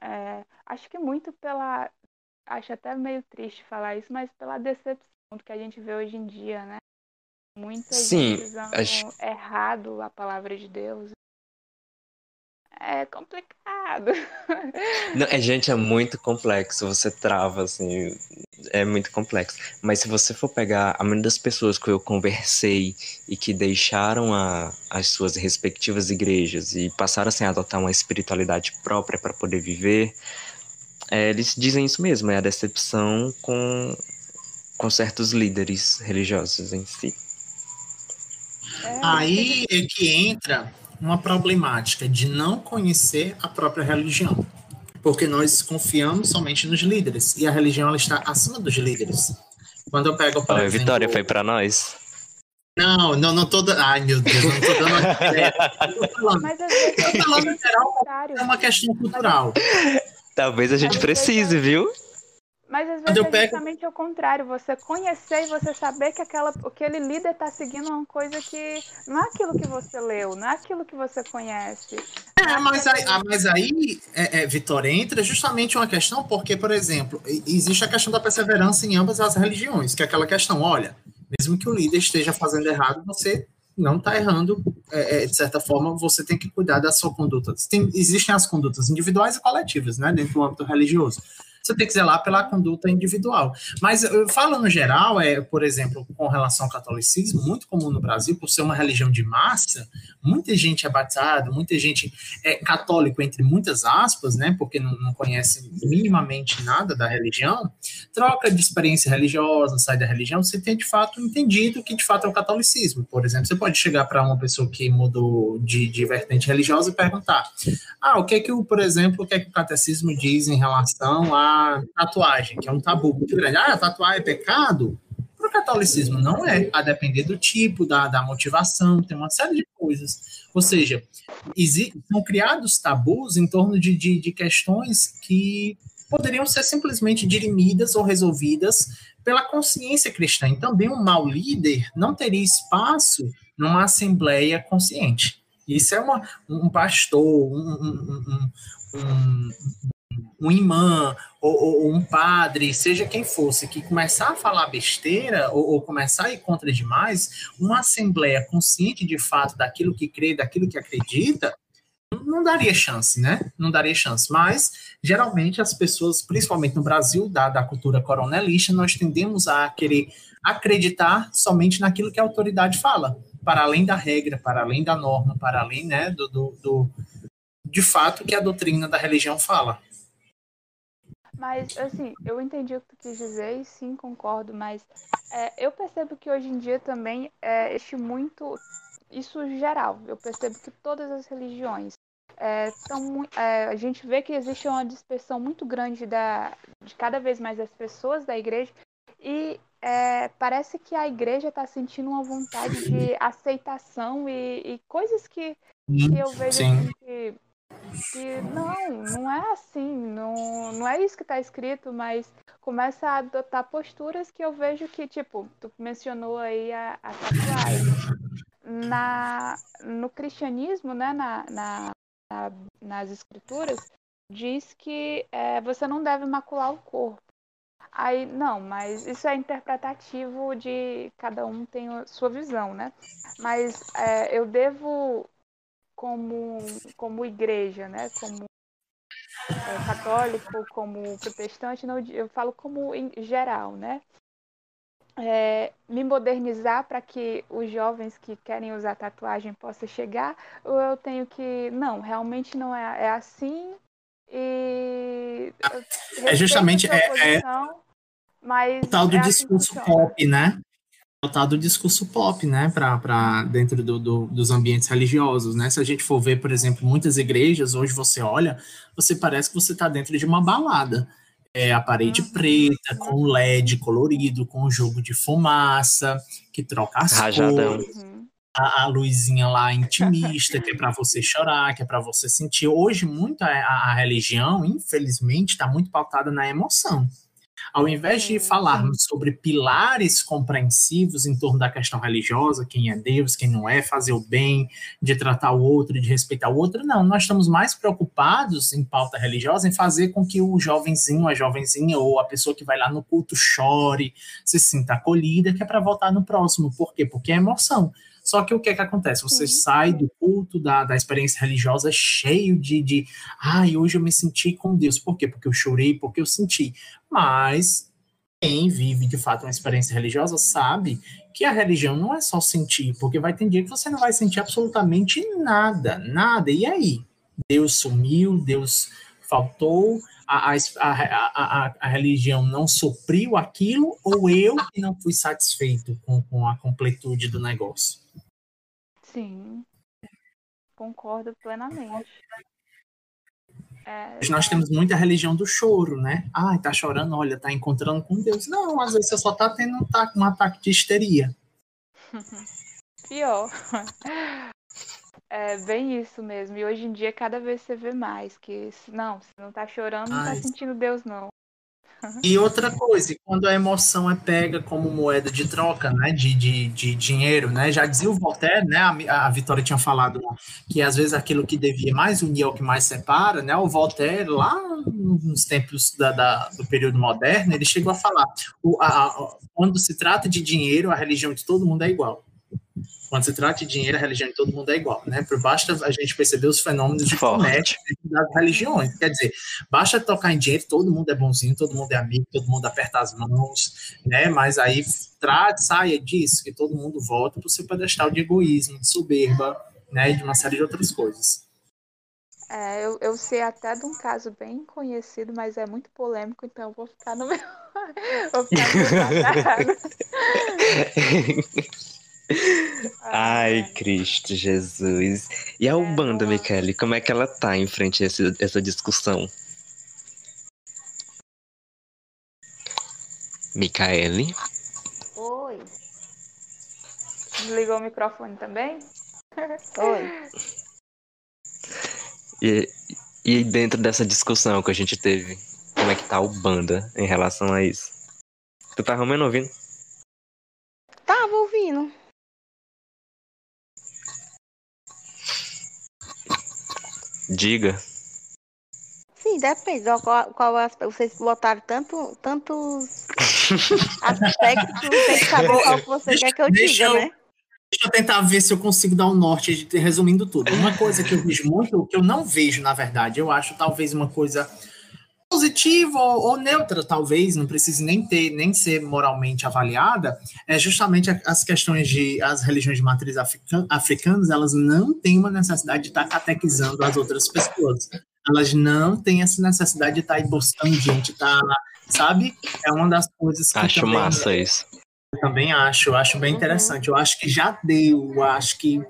É, acho que muito pela. Acho até meio triste falar isso, mas pela decepção que a gente vê hoje em dia, né? Muita Sim, usando acho... errado a palavra de Deus. É complicado. Não, é, gente, é muito complexo. Você trava, assim. É muito complexo. Mas se você for pegar a maioria das pessoas que eu conversei e que deixaram a, as suas respectivas igrejas e passaram assim, a adotar uma espiritualidade própria para poder viver, é, eles dizem isso mesmo: é a decepção com, com certos líderes religiosos em si. É, Aí é que entra uma problemática de não conhecer a própria religião, porque nós confiamos somente nos líderes e a religião ela está acima dos líderes. Quando eu pego, por Oi, exemplo, Vitória foi para nós. Não, não, não tô dando. Ai, meu Deus, não tô dando ideia. tô falando, Mas, tô falando geral, é uma questão cultural. Talvez a gente precise, viu? Mas às vezes é justamente o contrário, você conhecer e você saber que aquela, aquele líder está seguindo uma coisa que não é aquilo que você leu, não é aquilo que você conhece. É, é mas aí, ah, mas aí é, é, Vitória, entra justamente uma questão, porque, por exemplo, existe a questão da perseverança em ambas as religiões, que é aquela questão, olha, mesmo que o líder esteja fazendo errado, você não está errando, é, é, de certa forma, você tem que cuidar da sua conduta. Tem, existem as condutas individuais e coletivas, né, dentro do âmbito religioso você tem que zelar pela conduta individual. Mas falando no geral, é, por exemplo, com relação ao catolicismo, muito comum no Brasil, por ser uma religião de massa, muita gente é batizada, muita gente é católico, entre muitas aspas, né, porque não, não conhece minimamente nada da religião, troca de experiência religiosa, sai da religião, você tem de fato entendido que de fato é o catolicismo. Por exemplo, você pode chegar para uma pessoa que mudou de, de vertente religiosa e perguntar: ah, o que é que, o, por exemplo, o que é que o catecismo diz em relação a tatuagem, que é um tabu muito grande. Ah, tatuar é pecado? Para o catolicismo não é, a depender do tipo, da, da motivação, tem uma série de coisas. Ou seja, são criados tabus em torno de, de, de questões que poderiam ser simplesmente dirimidas ou resolvidas pela consciência cristã. E também um mau líder não teria espaço numa assembleia consciente. Isso é uma, um pastor, um, um, um, um imã ou, ou, um padre, seja quem fosse, que começar a falar besteira ou, ou, começar a ir contra demais, uma assembleia consciente de fato daquilo que crê, daquilo que acredita, não daria chance, né? Não daria chance. Mas, geralmente, as pessoas, principalmente no Brasil, da, da cultura coronelista, nós tendemos a querer acreditar somente naquilo que a autoridade fala, para além da regra, para além da norma, para além, né, do, do, do de fato que a doutrina da religião fala. Mas, assim, eu entendi o que tu quis dizer e sim, concordo, mas é, eu percebo que hoje em dia também é, este muito. Isso geral, eu percebo que todas as religiões é, são. É, a gente vê que existe uma dispersão muito grande da, de cada vez mais as pessoas da igreja e é, parece que a igreja está sentindo uma vontade de aceitação e, e coisas que, que eu vejo assim, que, que não, não é assim, não, não é isso que está escrito, mas começa a adotar posturas que eu vejo que, tipo, tu mencionou aí a, a tatuagem. Na, no cristianismo, né, na, na, na nas escrituras, diz que é, você não deve macular o corpo. Aí, não, mas isso é interpretativo de cada um tem sua visão, né? Mas é, eu devo, como, como igreja, né? Como é, católico, como protestante, não, eu falo como em geral, né? É, me modernizar para que os jovens que querem usar tatuagem possam chegar, ou eu tenho que. Não, realmente não é, é assim. E. É justamente. É, é, mas o tal do é assim discurso pop, né? O tal do discurso pop, né? Para dentro do, do, dos ambientes religiosos, né? Se a gente for ver, por exemplo, muitas igrejas, hoje você olha, você parece que você está dentro de uma balada. É a parede uhum. preta, com LED colorido, com jogo de fumaça, que troca as Rajadão. cores. Uhum. A, a, luzinha lá intimista, que é para você chorar, que é para você sentir. Hoje, muito a, a religião, infelizmente, está muito pautada na emoção. Ao invés de falarmos sobre pilares compreensivos em torno da questão religiosa, quem é Deus, quem não é, fazer o bem, de tratar o outro, de respeitar o outro, não. Nós estamos mais preocupados em pauta religiosa em fazer com que o jovenzinho, a jovenzinha ou a pessoa que vai lá no culto chore, se sinta acolhida, que é para voltar no próximo. Por quê? Porque é emoção. Só que o que é que acontece? Você Sim. sai do culto, da, da experiência religiosa cheio de, de, ai, hoje eu me senti com Deus. Por quê? Porque eu chorei, porque eu senti. Mas quem vive de fato uma experiência religiosa sabe que a religião não é só sentir, porque vai ter dia que você não vai sentir absolutamente nada, nada. E aí? Deus sumiu, Deus faltou, a, a, a, a, religião não supriu aquilo, ou eu que não fui satisfeito com, com a completude do negócio? Sim, concordo plenamente. É, nós temos muita religião do choro, né? Ai, tá chorando, olha, tá encontrando com Deus. Não, às vezes você só tá tendo um, um ataque de histeria. Pior. É bem isso mesmo. E hoje em dia, cada vez você vê mais que, não, se não tá chorando, não tá sentindo Deus, não. E outra coisa, quando a emoção é pega como moeda de troca, né, de, de, de dinheiro, né, já dizia o Voltaire, né, a, a Vitória tinha falado que às vezes aquilo que devia mais unir é o que mais separa, né, o Voltaire lá nos tempos da, da do período moderno, ele chegou a falar, o, a, a, quando se trata de dinheiro, a religião de todo mundo é igual. Quando se trata de dinheiro, a religião de todo mundo é igual, né? Por basta a gente perceber os fenômenos de comércio das religiões. Quer dizer, basta tocar em dinheiro, todo mundo é bonzinho, todo mundo é amigo, todo mundo aperta as mãos, né? Mas aí trate, saia disso, que todo mundo volta para o seu pedestal de egoísmo, de soberba, né? E de uma série de outras coisas. É, eu, eu sei até de um caso bem conhecido, mas é muito polêmico, então eu vou ficar no meu. vou ficar no meu Ai, Cristo Jesus. E a Ubanda, é, Michele, como é que ela tá em frente a essa, essa discussão? Micaele? Oi. Desligou o microfone também? Oi. E, e dentro dessa discussão que a gente teve, como é que tá o banda em relação a isso? Tu tá realmente ouvindo? Diga. Sim, depende. Qual, qual vocês botaram tanto, tantos aspectos, tem que saber qual você quer que eu diga, eu, né? Deixa eu tentar ver se eu consigo dar um norte, resumindo tudo. Uma coisa que eu vejo muito, que eu não vejo, na verdade, eu acho talvez uma coisa positiva ou, ou, neutra, talvez, não precise nem ter, nem ser moralmente avaliada, é justamente as questões de as religiões de matriz africanas, elas não têm uma necessidade de estar catequizando as outras pessoas. Elas não têm essa necessidade de estar aí buscando gente, tá, sabe? É uma das coisas que Acho também, massa isso. Eu também acho, acho bem uhum. interessante. Eu acho que já deu, eu acho que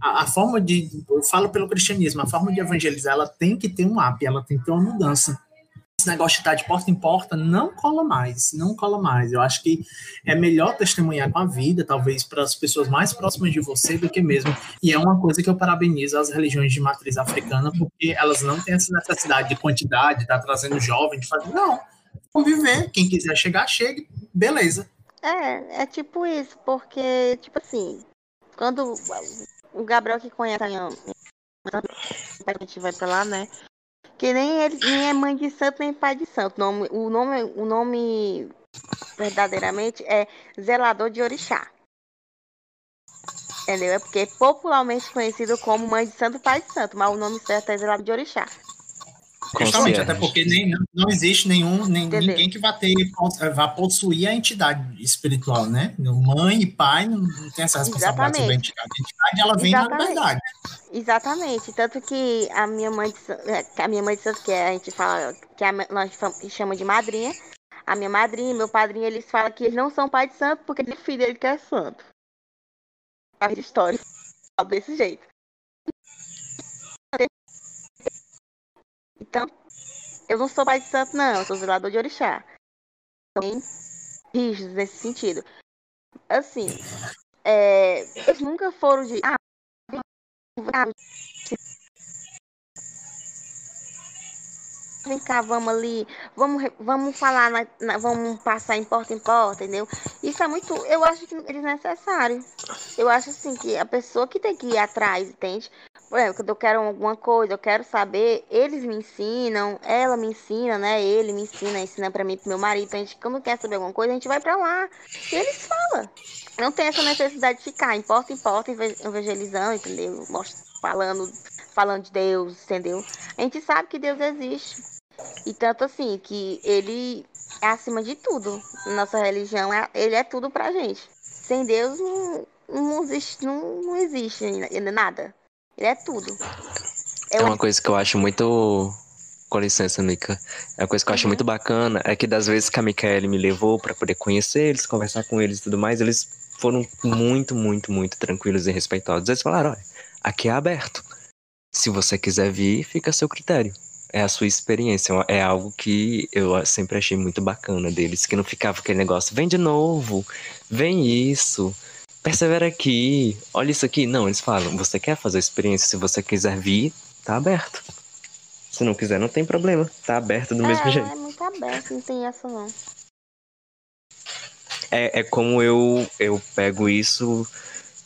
a, a, forma de, eu falo pelo cristianismo, a forma de evangelizar, ela tem que ter um app, ela tem que ter uma mudança esse negócio de estar de porta em porta não cola mais, não cola mais. Eu acho que é melhor testemunhar com a vida, talvez para as pessoas mais próximas de você do que mesmo. E é uma coisa que eu parabenizo as religiões de matriz africana, porque elas não têm essa necessidade de quantidade, de estar trazendo jovem, de fazer. Não, conviver. Quem quiser chegar, chegue, beleza. É, é tipo isso, porque, tipo assim, quando o Gabriel que conhece a minha, a gente vai pra lá, né? Que nem ele nem é mãe de santo, nem pai de santo. O nome, o nome, o nome verdadeiramente é zelador de orixá. Entendeu? É porque é popularmente conhecido como mãe de santo, pai de santo, mas o nome certo é zelador de orixá. Justamente, até porque nem, não existe nenhum, nem, ninguém que vá, ter, vá possuir a entidade espiritual, né? Mãe e pai não, não tem essa responsabilidade sobre a entidade. A entidade ela vem Exatamente. da verdade. Exatamente. Tanto que a minha mãe de, é, a minha mãe de Santos, que a gente fala, que a, nós chama de madrinha, a minha madrinha e meu padrinho, eles falam que eles não são pai de santo porque ele é filho dele que é santo. A história desse jeito. Então, eu não sou pai de santo, não, eu sou zelador de orixá. Bem rígidos nesse sentido. Assim, é, eles nunca foram de. Ah, vem cá, vamos ali, vamos, vamos falar, na, na, vamos passar em porta em porta, entendeu? Isso é muito, eu acho que é desnecessário. Eu acho assim que a pessoa que tem que ir atrás, entende? Por exemplo, quando eu quero alguma coisa, eu quero saber, eles me ensinam, ela me ensina, né? Ele me ensina, ensina para mim, pro meu marido. A gente, quando quer saber alguma coisa, a gente vai para lá. E eles falam. Não tem essa necessidade de ficar em porta em porta, evangelizando, entendeu? Falando, falando de Deus, entendeu? A gente sabe que Deus existe. E tanto assim, que ele é acima de tudo. Nossa religião, é, ele é tudo pra gente. Sem Deus não, não existe, não, não existe nada. Ele é tudo. É uma coisa que eu acho muito. Com licença, Mica. É uma coisa que eu acho uhum. muito bacana é que das vezes que a Micaele me levou para poder conhecer eles, conversar com eles e tudo mais, eles foram muito, muito, muito tranquilos e respeitosos. Eles falaram: olha, aqui é aberto. Se você quiser vir, fica a seu critério. É a sua experiência. É algo que eu sempre achei muito bacana deles, que não ficava aquele negócio: vem de novo, vem isso persevera aqui, olha isso aqui. Não, eles falam, você quer fazer a experiência, se você quiser vir, tá aberto. Se não quiser, não tem problema, tá aberto do é, mesmo jeito. É muito aberto, não tem essa não. É, é como eu, eu pego isso,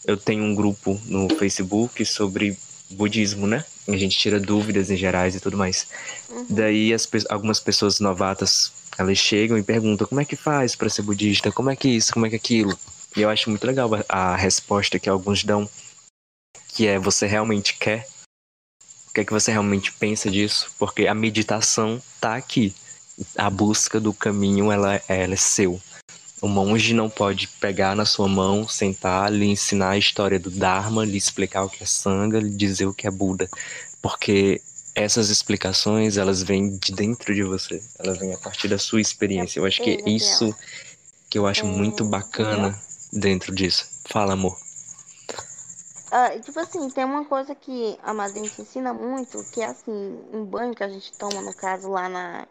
eu tenho um grupo no Facebook sobre budismo, né? A gente tira dúvidas em gerais e tudo mais. Uhum. Daí as, algumas pessoas novatas, elas chegam e perguntam como é que faz para ser budista, como é que isso, como é que aquilo. E eu acho muito legal a, resposta que alguns dão, que é você realmente quer? O que é que você realmente pensa disso? Porque a meditação tá aqui. A busca do caminho, ela, ela é seu. O monge não pode pegar na sua mão, sentar, lhe ensinar a história do Dharma, lhe explicar o que é Sangha, lhe dizer o que é Buda. Porque essas explicações, elas vêm de dentro de você. Elas vêm a partir da sua experiência. Eu acho que é isso que eu acho muito bacana dentro disso. Fala, amor. Ah, tipo assim, tem uma coisa que a madrinha te ensina muito, que é assim, um banho que a gente toma, no caso, lá na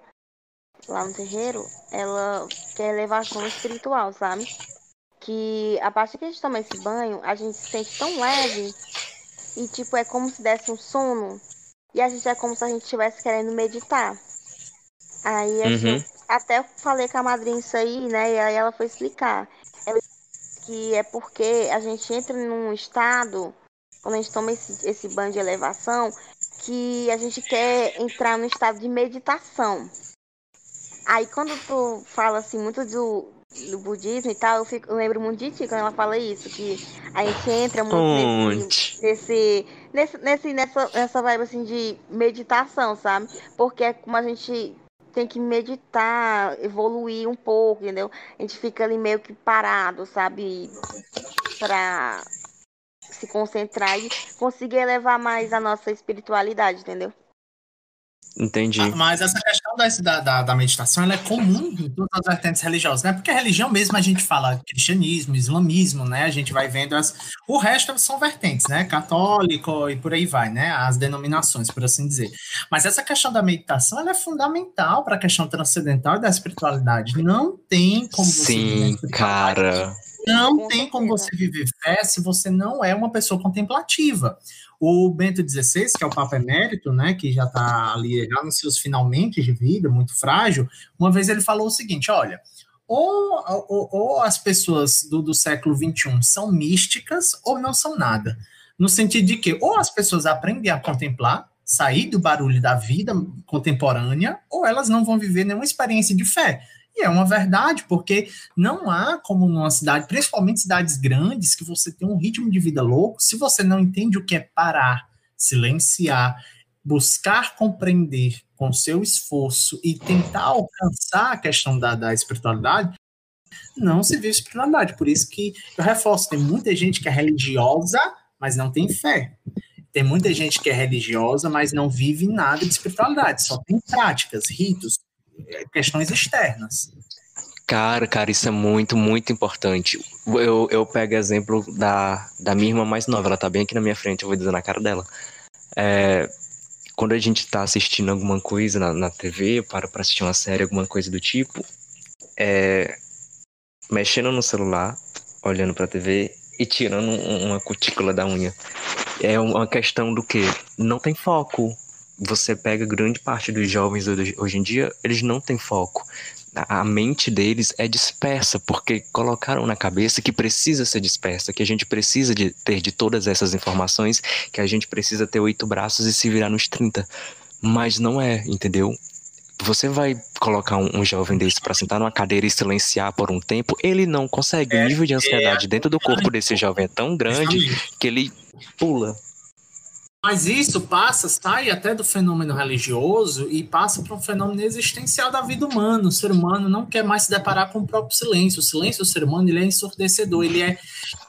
lá no terreiro, ela quer elevação espiritual, sabe? Que a partir que a gente toma esse banho, a gente se sente tão leve e tipo, é como se desse um sono. E a gente é como se a gente estivesse querendo meditar. Aí uhum. até falei com a madrinha isso aí, né? E aí ela foi explicar. Ela que é porque a gente entra num estado, quando a gente toma esse, esse banho de elevação, que a gente quer entrar no estado de meditação. Aí quando tu fala assim muito do, do budismo e tal, eu, fico, eu lembro muito de ti quando ela fala isso, que a gente entra muito nesse, nesse, nesse, nesse, nessa, nessa vibe assim de meditação, sabe? Porque é como a gente tem que meditar, evoluir um pouco, entendeu? A gente fica ali meio que parado, sabe? Pra se concentrar e conseguir elevar mais a nossa espiritualidade, entendeu? Entendi. Ah, mas essa questão da, da, da, meditação ela é comum em todas as vertentes religiosas, né? Porque a religião mesmo a gente fala cristianismo, islamismo, né? A gente vai vendo as. O resto são vertentes, né? Católico e por aí vai, né? As denominações, por assim dizer. Mas essa questão da meditação ela é fundamental para a questão transcendental e da espiritualidade. Não tem como você. Sim, cara. Não Com tem certeza. como você viver fé se você não é uma pessoa contemplativa. O Bento XVI, que é o Papa Emérito, né, que já está ali já nos seus finalmente de vida, muito frágil, uma vez ele falou o seguinte: olha, ou, ou, ou as pessoas do, do século XXI são místicas ou não são nada. No sentido de que ou as pessoas aprendem a contemplar, sair do barulho da vida contemporânea, ou elas não vão viver nenhuma experiência de fé. E é uma verdade, porque não há como numa cidade, principalmente cidades grandes, que você tem um ritmo de vida louco, se você não entende o que é parar, silenciar, buscar compreender com seu esforço e tentar alcançar a questão da, da espiritualidade, não se vive espiritualidade. Por isso que eu reforço, tem muita gente que é religiosa, mas não tem fé. Tem muita gente que é religiosa, mas não vive nada de espiritualidade, só tem práticas, ritos, questões externas. Cara, cara, isso é muito, muito importante. Eu, eu pego exemplo da, da minha irmã mais nova, ela tá bem aqui na minha frente, eu vou dizer na cara dela. É, quando a gente tá assistindo alguma coisa na, na TV, para pra assistir uma série, alguma coisa do tipo, é, mexendo no celular, olhando pra TV e tirando uma cutícula da unha. É uma questão do que? Não tem foco você pega grande parte dos jovens hoje em dia, eles não têm foco. A mente deles é dispersa, porque colocaram na cabeça que precisa ser dispersa, que a gente precisa de ter de todas essas informações, que a gente precisa ter oito braços e se virar nos 30. Mas não é, entendeu? Você vai colocar um, um jovem desse para sentar numa cadeira e silenciar por um tempo, ele não consegue. O nível de ansiedade dentro do corpo desse jovem é tão grande que ele pula mas isso passa, sai até do fenômeno religioso e passa para um fenômeno existencial da vida humana. O ser humano não quer mais se deparar com o próprio silêncio. O silêncio do ser humano ele é ensurdecedor, ele é,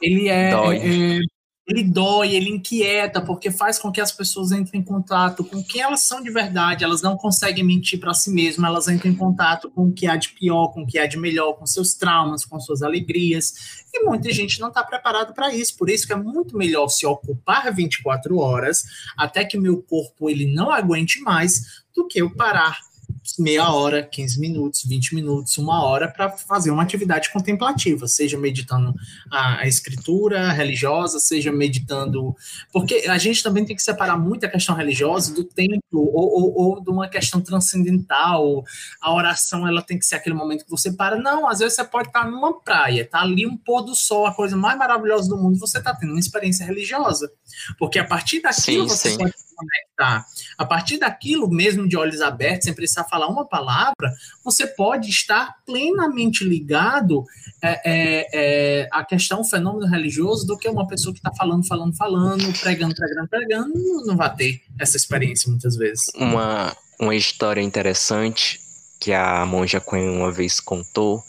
ele é, é, ele dói, ele inquieta, porque faz com que as pessoas entrem em contato com quem elas são de verdade, elas não conseguem mentir para si mesmas, elas entram em contato com o que há de pior, com o que há de melhor, com seus traumas, com suas alegrias, e muita gente não está preparado para isso, por isso que é muito melhor se ocupar 24 horas, até que meu corpo ele não aguente mais, do que eu parar meia hora, 15 minutos, 20 minutos, uma hora para fazer uma atividade contemplativa, seja meditando a, a, escritura religiosa, seja meditando. Porque a gente também tem que separar muito a questão religiosa do templo ou, ou, ou de uma questão transcendental. A oração ela tem que ser aquele momento que você para. Não, às vezes você pode estar numa praia, tá ali um pôr do sol, a coisa mais maravilhosa do mundo, você está tendo uma experiência religiosa. Porque a partir daquilo sim, você sim. pode conectar. A partir daquilo, mesmo de olhos abertos, sem precisar falar uma palavra, você pode estar plenamente ligado é, é, é, à questão, fenômeno religioso, do que uma pessoa que está falando, falando, falando, pregando, pregando, pregando, não, não vai ter essa experiência muitas vezes. Uma, uma história interessante que a monja Quen uma vez contou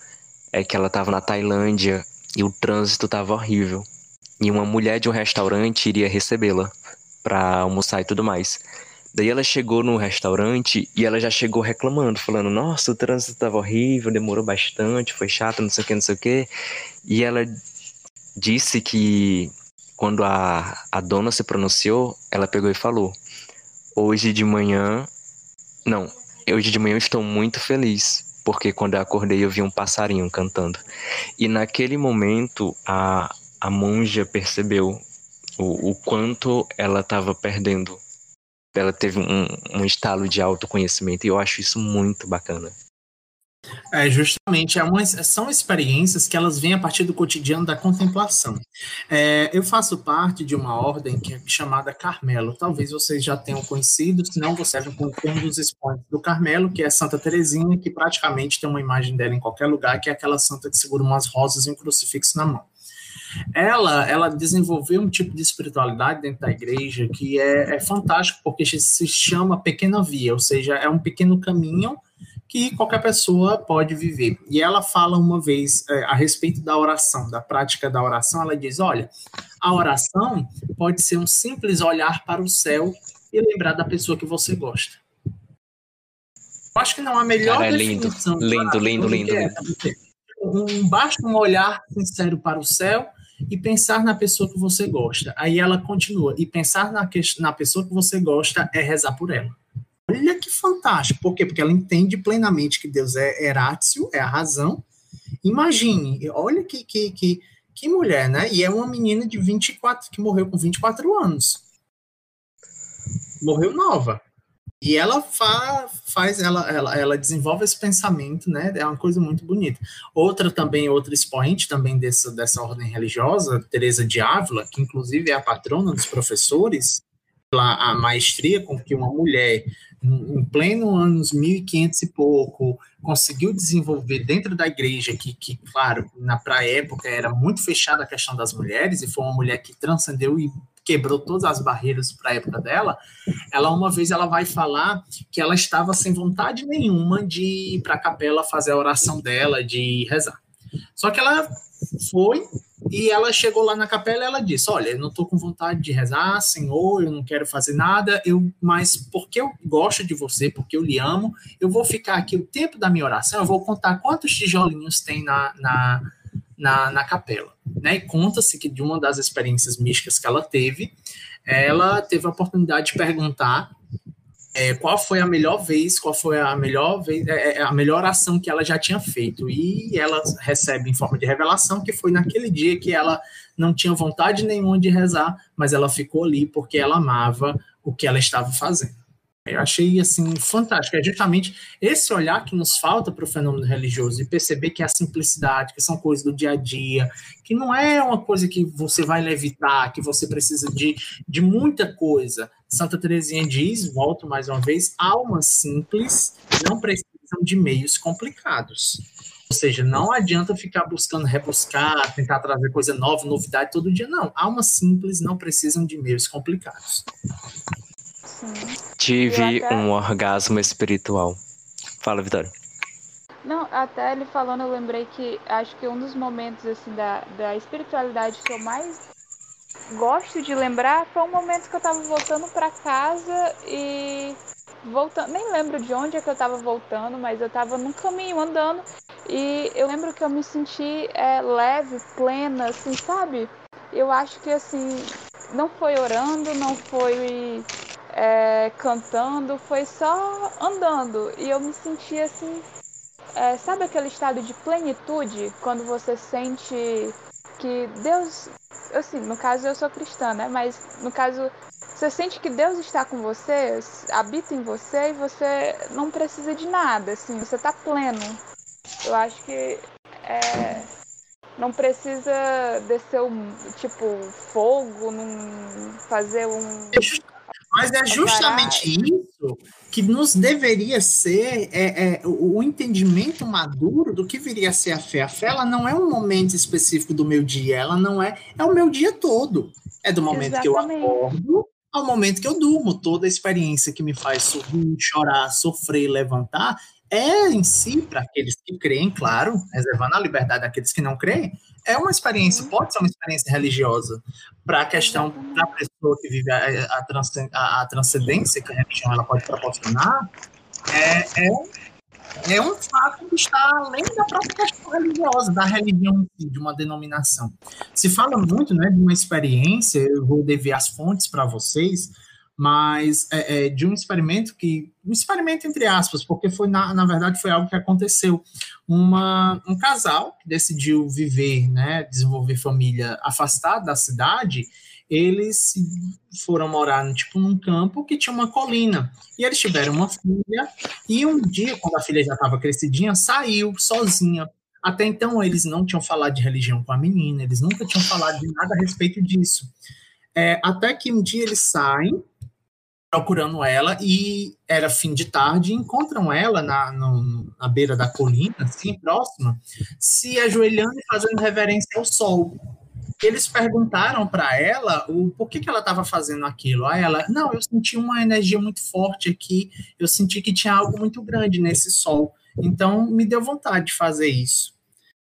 é que ela estava na Tailândia e o trânsito estava horrível. E uma mulher de um restaurante iria recebê-la para almoçar e tudo mais. Daí ela chegou no restaurante e ela já chegou reclamando, falando: Nossa, o trânsito estava horrível, demorou bastante, foi chato, não sei o que, não sei o que. E ela disse que quando a, a dona se pronunciou, ela pegou e falou: Hoje de manhã. Não, hoje de manhã eu estou muito feliz, porque quando eu acordei eu vi um passarinho cantando. E naquele momento a, a monja percebeu o, o quanto ela estava perdendo. Ela teve um, um estalo de autoconhecimento e eu acho isso muito bacana. É, justamente, é uma, são experiências que elas vêm a partir do cotidiano da contemplação. É, eu faço parte de uma ordem que é chamada Carmelo. Talvez vocês já tenham conhecido, se não, você já conhece um dos expoentes do Carmelo, que é Santa Teresinha, que praticamente tem uma imagem dela em qualquer lugar, que é aquela santa que segura umas rosas e um crucifixo na mão ela, ela desenvolveu um tipo de espiritualidade dentro da igreja que é, é fantástico, porque se chama pequena via, ou seja, é um pequeno caminho que qualquer pessoa pode viver. E ela fala uma vez é, a respeito da oração, da prática da oração, ela diz: olha, a oração pode ser um simples olhar para o céu e lembrar da pessoa que você gosta. Eu acho que não, a melhor Cara, é lindo, definição. lindo, lindo, lindo, é, um, basta um olhar sincero para o céu e pensar na pessoa que você gosta. Aí ela continua. E pensar na, que, na pessoa que você gosta é rezar por ela. Olha que fantástico. Por quê? Porque ela entende plenamente que Deus é Herácio, é a razão. Imagine, olha que, que, que, que mulher, né? E é uma menina de 24, que morreu com 24 anos. Morreu nova. E ela fa, faz, ela, ela, ela desenvolve esse pensamento, né? É uma coisa muito bonita. Outra também, outra expoente também dessa, dessa ordem religiosa, Teresa de Ávila, que inclusive é a patrona dos professores, a maestria com que uma mulher, em pleno anos 1500 e pouco, conseguiu desenvolver dentro da igreja, que, que claro, na pra época era muito fechada a questão das mulheres, e foi uma mulher que transcendeu e quebrou todas as barreiras para a época dela, ela uma vez ela vai falar que ela estava sem vontade nenhuma de ir para a capela fazer a oração dela, de rezar. Só que ela foi e ela chegou lá na capela e ela disse: Olha, eu não estou com vontade de rezar, Senhor, eu não quero fazer nada, eu, mas porque eu gosto de você, porque eu lhe amo, eu vou ficar aqui o tempo da minha oração, eu vou contar quantos tijolinhos tem na, na, na, na capela. Né? E conta-se que de uma das experiências místicas que ela teve, ela teve a oportunidade de perguntar é, qual foi a melhor vez, qual foi a melhor vez, é, é, a melhor ação que ela já tinha feito. E ela recebe em forma de revelação que foi naquele dia que ela não tinha vontade nenhuma de rezar, mas ela ficou ali porque ela amava o que ela estava fazendo. Eu achei assim fantástico. É justamente esse olhar que nos falta para o fenômeno religioso e perceber que é a simplicidade, que são coisas do dia a dia, que não é uma coisa que você vai levitar, que você precisa de, de muita coisa. Santa Teresinha diz, volto mais uma vez, almas simples não precisam de meios complicados. Ou seja, não adianta ficar buscando rebuscar, tentar trazer coisa nova, novidade todo dia. Não, almas simples não precisam de meios complicados. Tive até... um orgasmo espiritual. Fala, Vitória. Não, até ele falando, eu lembrei que acho que um dos momentos assim da, da espiritualidade que eu mais gosto de lembrar foi um momento que eu tava voltando para casa e voltando, nem lembro de onde é que eu tava voltando, mas eu tava num caminho andando e eu lembro que eu me senti é, leve, plena, assim, sabe? Eu acho que assim, não foi orando, não foi é, cantando, foi só andando. E eu me senti assim. É, sabe aquele estado de plenitude? Quando você sente que Deus. Assim, no caso eu sou cristã, né? Mas no caso, você sente que Deus está com você, habita em você e você não precisa de nada, assim, você está pleno. Eu acho que é, não precisa descer um tipo fogo, fazer um mas é justamente isso que nos deveria ser é, é, o entendimento maduro do que viria a ser a fé. A fé ela não é um momento específico do meu dia, ela não é, é o meu dia todo. É do momento Exatamente. que eu acordo ao momento que eu durmo. Toda a experiência que me faz sorrir, chorar, sofrer, levantar, é em si, para aqueles que creem, claro, reservando a liberdade daqueles que não creem, é uma experiência, pode ser uma experiência religiosa para a questão da pessoa que vive a, a, a, transcendência que a religião ela pode proporcionar, é, é, é um fato que está além da própria questão religiosa, da religião de uma denominação. Se fala muito né, de uma experiência, eu vou dever as fontes para vocês, mas é, é, de um experimento que um experimento entre aspas, porque foi na, na verdade foi algo que aconteceu. Uma, um casal que decidiu viver, né, desenvolver família afastado da cidade, eles foram morar tipo num campo que tinha uma colina. E eles tiveram uma filha e um dia quando a filha já estava crescidinha saiu sozinha. Até então eles não tinham falado de religião com a menina eles nunca tinham falado de nada a respeito disso. É, até que um dia eles saem procurando ela e era fim de tarde encontram ela na, no, na beira da colina, assim, próxima, se ajoelhando e fazendo reverência ao sol. Eles perguntaram para ela o por que, que ela estava fazendo aquilo. Aí ela, não, eu senti uma energia muito forte aqui, eu senti que tinha algo muito grande nesse sol, então me deu vontade de fazer isso.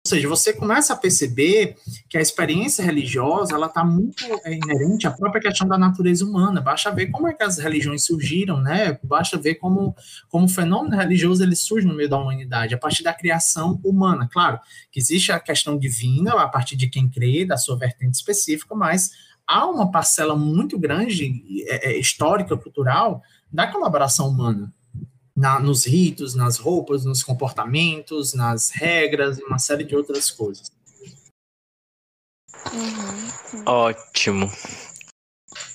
Ou seja, você começa a perceber que a experiência religiosa ela está muito é, inerente à própria questão da natureza humana. Basta ver como é que as religiões surgiram, né? Basta ver como, como o fenômeno religioso ele surge no meio da humanidade, a partir da criação humana. Claro que existe a questão divina, a partir de quem crê, da sua vertente específica, mas há uma parcela muito grande, é, é, histórica, cultural, da colaboração humana na, nos ritos, nas roupas, nos comportamentos, nas regras e uma série de outras coisas. Uhum. Ótimo.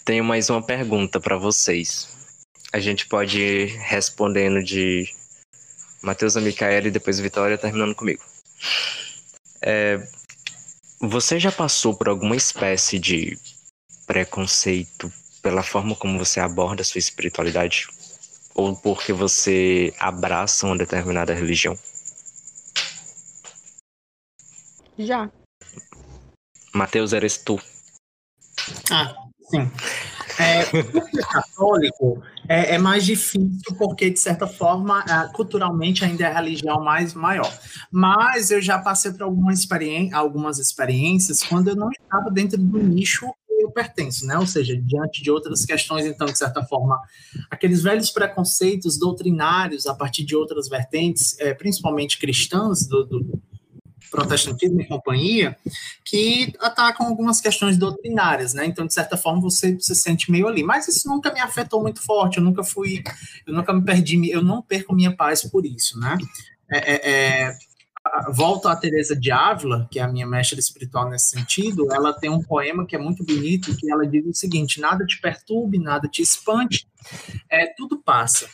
Tenho mais uma pergunta para vocês. A gente pode ir respondendo de Matheus a Micaela e depois Vitória, terminando comigo. É, você já passou por alguma espécie de preconceito pela forma como você aborda a sua espiritualidade? Ou porque você abraça uma determinada religião? Já. Mateus, eres tu. Ah, sim. É, ser católico é, é, mais difícil porque, de certa forma, é, culturalmente ainda é a religião mais maior. Mas eu já passei por algumas experiências quando eu não estava dentro do nicho eu pertenço, né? Ou seja, diante de outras questões, então, de certa forma, aqueles velhos preconceitos doutrinários a partir de outras vertentes, é, principalmente cristãs, do, do protestantismo e companhia, que atacam algumas questões doutrinárias, né? Então, de certa forma, você se sente meio ali. Mas isso nunca me afetou muito forte, eu nunca fui, eu nunca me perdi, eu não perco minha paz por isso, né? É, é, é volto a Teresa de Ávila, que é a minha mestra espiritual nesse sentido, ela tem um poema que é muito bonito, que ela diz o seguinte: nada te perturbe, nada te espante, é tudo passa.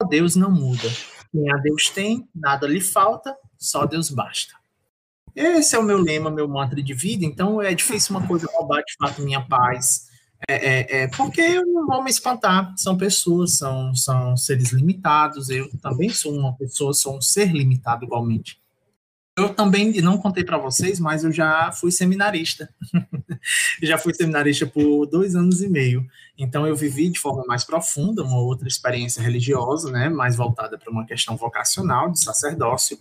Só Deus não muda. Quem a Deus tem, nada lhe falta, só Deus basta. Esse é o meu lema, meu mantra de vida, então é difícil uma coisa roubar de fato minha paz. É, é, é, porque eu não vou me espantar, são pessoas, são, são seres limitados, eu também sou uma pessoa, sou um ser limitado igualmente. Eu também não contei para vocês, mas eu já fui seminarista. já fui seminarista por dois anos e meio. Então eu vivi de forma mais profunda uma outra experiência religiosa, né, mais voltada para uma questão vocacional de sacerdócio.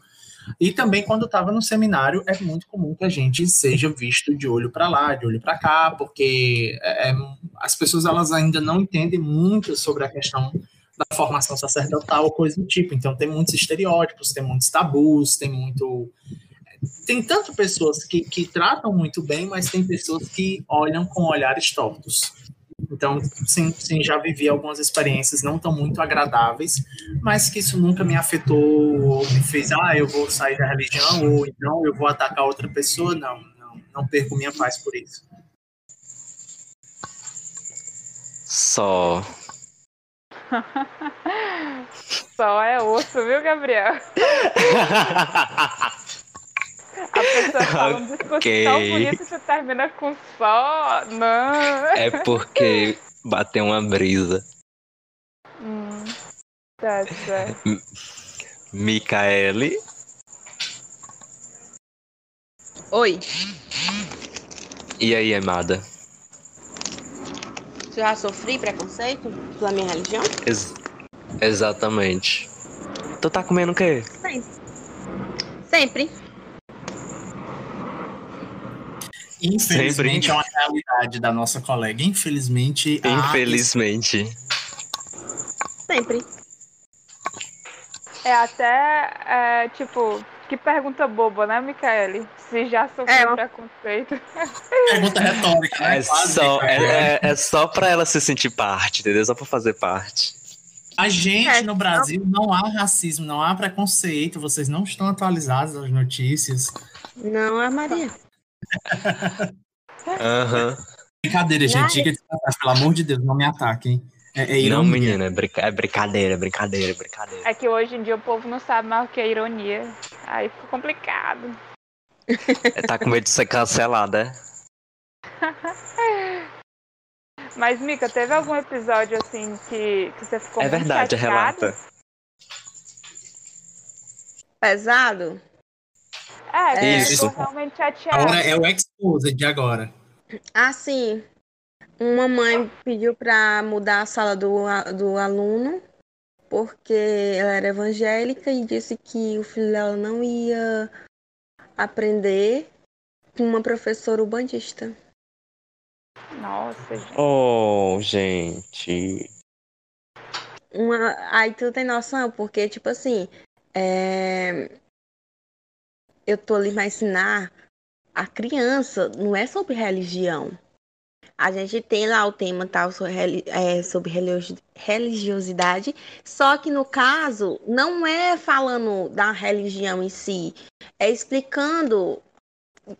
E também quando estava no seminário é muito comum que a gente seja visto de olho para lá, de olho para cá, porque é, é, as pessoas elas ainda não entendem muito sobre a questão da formação sacerdotal coisa do tipo. Então tem muitos estereótipos, tem muitos tabus, tem muito. Tem tanto pessoas que, que tratam muito bem, mas tem pessoas que olham com olhares tortos. Então, sim, sim, já vivi algumas experiências não tão muito agradáveis, mas que isso nunca me afetou ou me fez, ah, eu vou sair da religião, ou então eu vou atacar outra pessoa. Não, não, não perco minha paz por isso. Só Só é osso, viu, Gabriel? A pessoa fala um discurso okay. tão bonito e você termina com só. Não. É porque bateu uma brisa. Hum, tá certo. Micaele. Oi. E aí, amada? Já sofri preconceito pela minha religião? Ex exatamente. Tu tá comendo o quê? Sempre. Sempre. Infelizmente Sempre. é uma realidade da nossa colega. Infelizmente. Infelizmente. Sempre. É até, é, tipo, que pergunta boba, né, Micaele? Se já sofreu é, preconceito. Pergunta retórica, né? É só, é, é, é, só pra ela se sentir parte, entendeu? Só pra fazer parte. A gente é, no Brasil não há racismo, não há preconceito, vocês não estão atualizados das notícias. Não é Maria. Aham. uhum. Brincadeira, gente. Diga de pelo amor de Deus, não me ataquem. É, é não, menina, é, brinca é brincadeira, brincadeira, brincadeira. É que hoje em dia o povo não sabe mais o que é ironia. Aí fica complicado. É, tá com medo de ser cancelada, é? Mas, Mica, teve algum episódio assim que, que você ficou É verdade, relata. Pesado? É, é Isso. ficou realmente chateado. Agora é o exposed de agora. Ah, sim. Uma mãe pediu para mudar a sala do, do aluno porque ela era evangélica e disse que o filho dela não ia aprender com uma professora ubandista. Nossa, gente. Oh, gente. Uma... Aí tu tem noção, porque, tipo assim, é... eu tô ali pra ensinar a criança, não é sobre religião. A gente tem lá o tema tal sobre, é, sobre religiosidade, só que no caso não é falando da religião em si, é explicando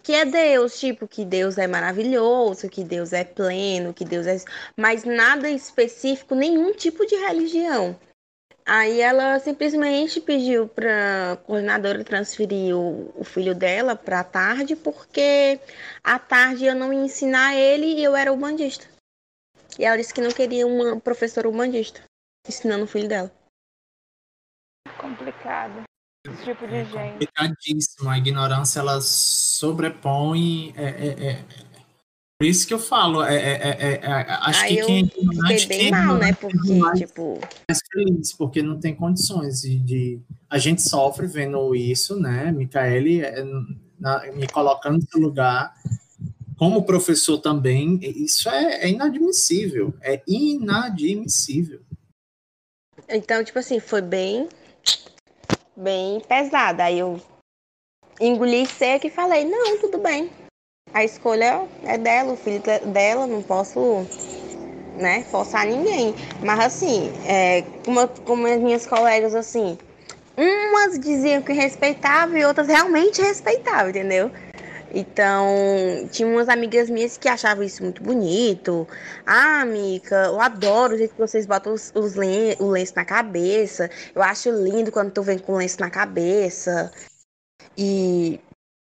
que é Deus, tipo, que Deus é maravilhoso, que Deus é pleno, que Deus é. Mas nada específico, nenhum tipo de religião. Aí ela simplesmente pediu para a coordenadora transferir o, o filho dela para a tarde, porque à tarde eu não ia ensinar ele e eu era bandista. E ela disse que não queria uma professora bandista ensinando o filho dela. Complicado. Esse tipo de é gente. Complicadíssimo. A ignorância ela sobrepõe. É, é, é por isso que eu falo, é, é, é, é acho Aí que quem é ignorante, bem mal, né? Porque, tipo... mais feliz, porque não tem condições de, de, A gente sofre vendo isso, né? Micaele me colocando no lugar, como professor também, isso é, é inadmissível. É inadmissível. Então, tipo assim, foi bem... Bem pesada. Aí eu engoli seco e falei, não, tudo bem a escolha é dela, o filho dela, não posso né, forçar ninguém. Mas assim, é, como, como as minhas colegas, assim, umas diziam que respeitavam e outras realmente respeitavam, entendeu? Então, tinha umas amigas minhas que achavam isso muito bonito. Ah, Mica, eu adoro o jeito que vocês botam os, os len o lenço na cabeça. Eu acho lindo quando tu vem com o lenço na cabeça. E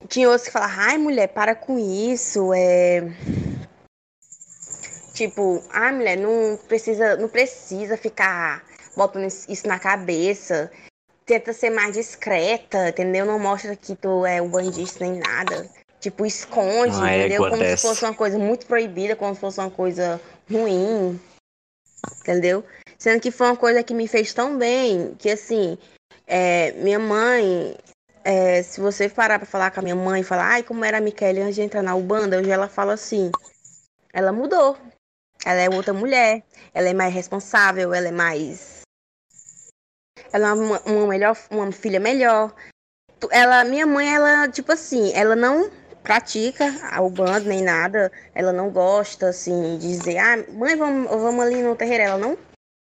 tinha outros que falavam, ai mulher, para com isso, é. Tipo, ai mulher, não precisa, não precisa ficar botando isso na cabeça. Tenta ser mais discreta, entendeu? Não mostra que tu é um bandista nem nada. Tipo, esconde, ah, entendeu? Como dessa. se fosse uma coisa muito proibida, como se fosse uma coisa ruim. Entendeu? Sendo que foi uma coisa que me fez tão bem que assim, é, minha mãe, é, se você parar pra falar com a minha mãe falar, ai, como era a Michele antes de entrar na Ubanda, hoje ela fala assim, ela mudou. Ela é outra mulher, ela é mais responsável, ela é mais. Ela é uma, uma melhor, uma filha melhor. Ela, minha mãe, ela, tipo assim, ela não pratica a Ubanda nem nada, ela não gosta, assim, de dizer, ah, mãe, vamos, vamos ali no terreiro. Ela não,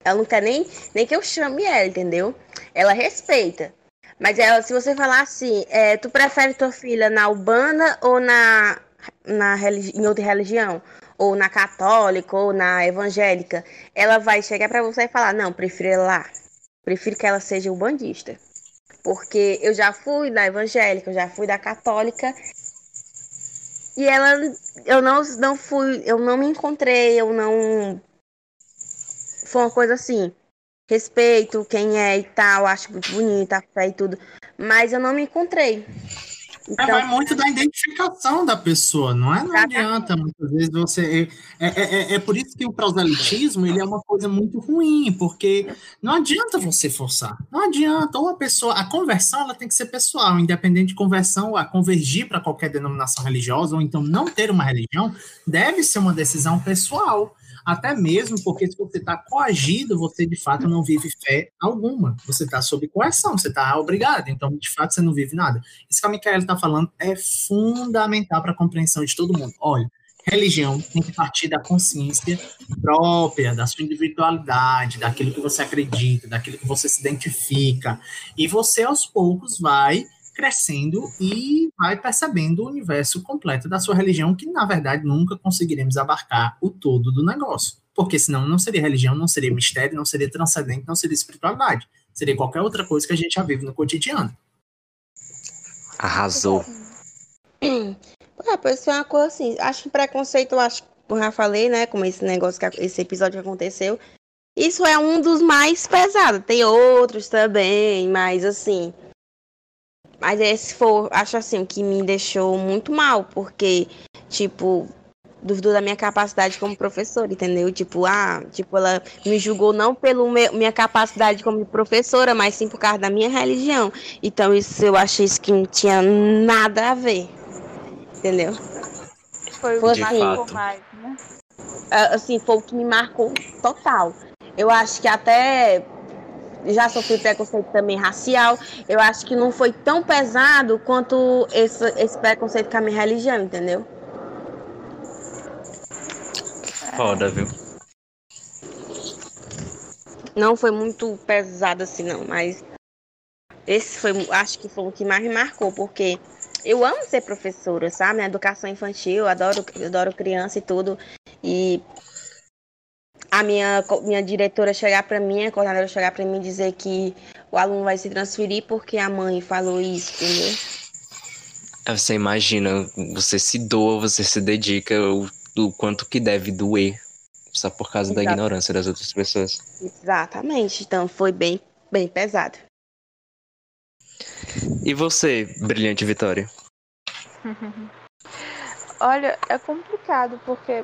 ela não quer nem, nem que eu chame ela, entendeu? Ela respeita. Mas ela, se você falar assim, é, tu prefere tua filha na Ubanda ou na, na em outra religião? Ou na católica ou na evangélica? Ela vai chegar para você e falar, não, prefiro ela lá. Prefiro que ela seja ubandista. Porque eu já fui da evangélica, eu já fui da católica. E ela, eu não, não fui, eu não me encontrei, eu não. Foi uma coisa assim respeito quem é e tal, acho muito bonita a fé e tudo, mas eu não me encontrei. Então, é, vai muito da identificação da pessoa, não é? Não adianta, muitas vezes você. É, é, é, é, por isso que o proselitismo ele é uma coisa muito ruim, porque não adianta você forçar. Não adianta. Ou a pessoa. A conversão ela tem que ser pessoal, independente de conversão, a convergir para qualquer denominação religiosa, ou então não ter uma religião, deve ser uma decisão pessoal. Até mesmo porque se você está coagido, você de fato não vive fé alguma. Você está sob coerção, você está obrigado. Então, de fato, você não vive nada. Isso que a Micaela está falando é fundamental para a compreensão de todo mundo. Olha, religião tem que partir da consciência própria, da sua individualidade, daquilo que você acredita, daquilo que você se identifica. E você, aos poucos, vai crescendo e vai percebendo o universo completo da sua religião, que na verdade nunca conseguiremos abarcar o todo do negócio. Porque senão não seria religião, não seria mistério, não seria transcendente, não seria espiritualidade. Seria qualquer outra coisa que a gente já vive no cotidiano. Arrasou. Ah, pode ser uma coisa assim. Acho que preconceito, eu acho, como já falei, né? Como esse negócio, que esse episódio que aconteceu. Isso é um dos mais pesados. Tem outros também, mas assim, mas esse foi, acho assim, que me deixou muito mal, porque, tipo, duvidou da minha capacidade como professora, entendeu? Tipo, ah, tipo, ela me julgou não pela minha capacidade como professora, mas sim por causa da minha religião. Então, isso eu achei isso que não tinha nada a ver. Entendeu? Foi o que marcou mais, né? Assim, foi o que me marcou total. Eu acho que até já sofri preconceito também racial. Eu acho que não foi tão pesado quanto esse, esse preconceito com a minha religião, entendeu? Foda, viu? Não foi muito pesado assim, não, mas esse foi, acho que foi o que mais me marcou, porque eu amo ser professora, sabe? Na educação infantil, adoro, adoro criança e tudo. E a minha, minha diretora chegar para mim, a coordenadora chegar para mim e dizer que o aluno vai se transferir porque a mãe falou isso, entendeu? É, você imagina, você se doa, você se dedica, o, o quanto que deve doer, só por causa Exato. da ignorância das outras pessoas. Exatamente, então foi bem, bem pesado. E você, brilhante Vitória? Olha, é complicado porque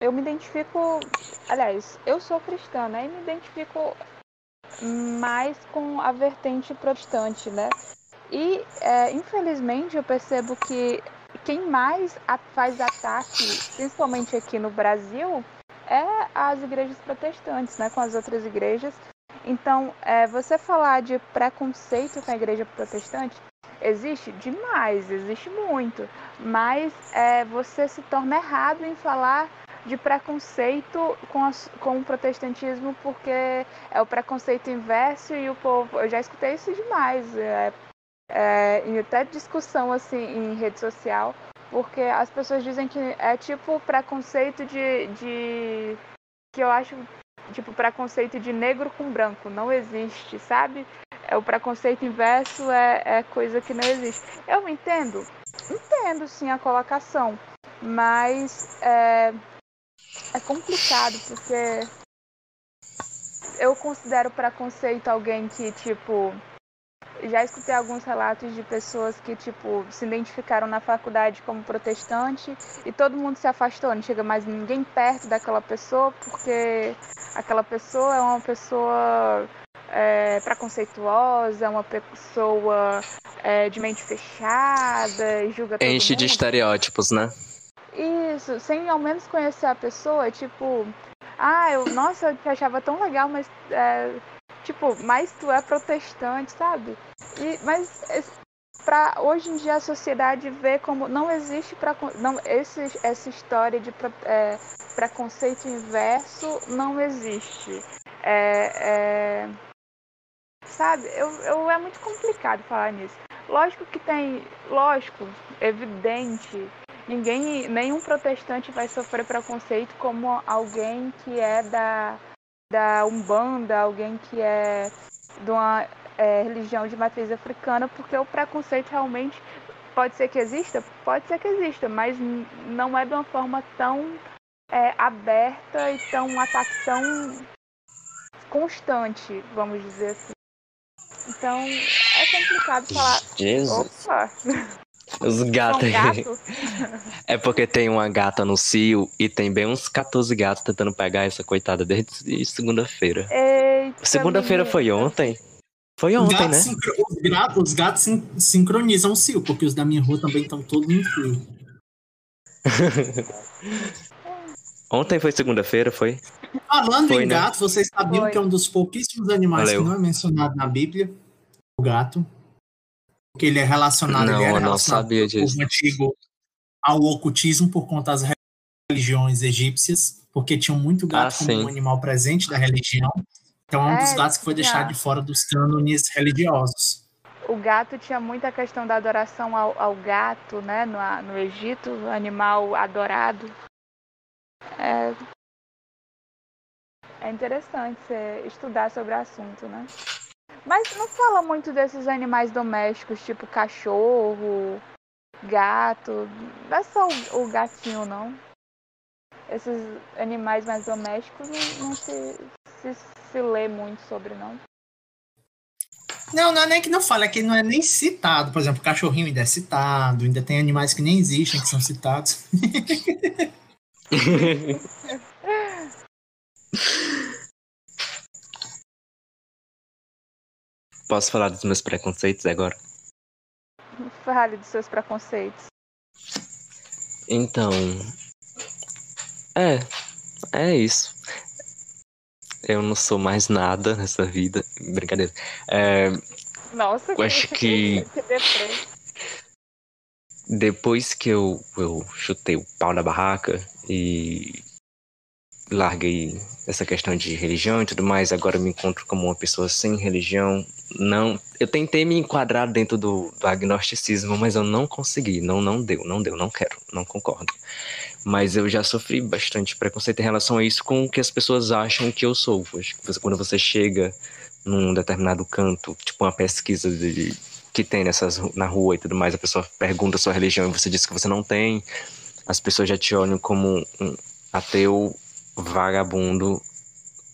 eu me identifico, aliás, eu sou cristã, né? E me identifico mais com a vertente protestante, né? E é, infelizmente eu percebo que quem mais faz ataque, principalmente aqui no Brasil, é as igrejas protestantes, né? Com as outras igrejas. Então, é, você falar de preconceito com a igreja protestante existe demais, existe muito, mas é, você se torna errado em falar de preconceito com, com o protestantismo, porque é o preconceito inverso e o povo. Eu já escutei isso demais, é, é, em até discussão assim em rede social, porque as pessoas dizem que é tipo preconceito de, de que eu acho tipo preconceito de negro com branco, não existe, sabe? É o preconceito inverso é, é coisa que não existe. Eu entendo, entendo sim a colocação, mas é, é complicado porque eu considero preconceito alguém que, tipo, já escutei alguns relatos de pessoas que, tipo, se identificaram na faculdade como protestante e todo mundo se afastou, não chega mais ninguém perto daquela pessoa porque aquela pessoa é uma pessoa é, preconceituosa, é uma pessoa é, de mente fechada, julga Enche de estereótipos, né? Isso, sem ao menos conhecer a pessoa, tipo, ah, eu, nossa, eu te achava tão legal, mas, é, tipo, mas tu é protestante, sabe? E, mas para hoje em dia a sociedade vê como não existe pra, não esse, essa história de é, preconceito inverso não existe. É, é, sabe? Eu, eu, é muito complicado falar nisso. Lógico que tem, lógico, evidente ninguém, nenhum protestante vai sofrer preconceito como alguém que é da, da Umbanda, alguém que é de uma é, religião de matriz africana, porque o preconceito realmente pode ser que exista, pode ser que exista, mas não é de uma forma tão é, aberta e tão um ataque tão constante, vamos dizer assim. Então é complicado falar. Jesus. Opa! Os gatos. Gato? É porque tem uma gata no cio e tem bem uns 14 gatos tentando pegar essa coitada desde segunda-feira. Segunda-feira foi ontem? Foi ontem, né? Sincro... Os, gatos, os gatos sin sincronizam o cio, porque os da minha rua também estão todos no fio. ontem foi segunda-feira, foi? Falando foi, em né? gato, vocês sabiam foi. que é um dos pouquíssimos animais Valeu. que não é mencionado na Bíblia? O gato que ele é relacionado, não, ele era não sabia disso. antigo ao ocultismo por conta das religiões egípcias, porque tinham muito gato ah, como um animal presente da religião. Então é um dos é, gatos que foi deixado de fora dos cânones religiosos. O gato tinha muita questão da adoração ao, ao gato, né, no, no Egito, animal adorado. É, é interessante estudar sobre o assunto, né? Mas não fala muito desses animais domésticos, tipo cachorro, gato. Não é só o, o gatinho, não. Esses animais mais domésticos não, não se, se, se lê muito sobre, não. Não, não é nem que não fala, é que não é nem citado. Por exemplo, o cachorrinho ainda é citado, ainda tem animais que nem existem que são citados. Posso falar dos meus preconceitos agora? Fale dos seus preconceitos. Então. É. É isso. Eu não sou mais nada nessa vida. Brincadeira. É, Nossa, eu acho que. Depois que eu, eu chutei o pau na barraca e larguei essa questão de religião e tudo mais, agora me encontro como uma pessoa sem religião. Não, eu tentei me enquadrar dentro do, do agnosticismo, mas eu não consegui, não, não deu, não deu, não quero, não concordo. Mas eu já sofri bastante preconceito em relação a isso com o que as pessoas acham que eu sou. Quando você chega num determinado canto, tipo uma pesquisa de, que tem nessas, na rua e tudo mais, a pessoa pergunta a sua religião e você diz que você não tem, as pessoas já te olham como um ateu, vagabundo,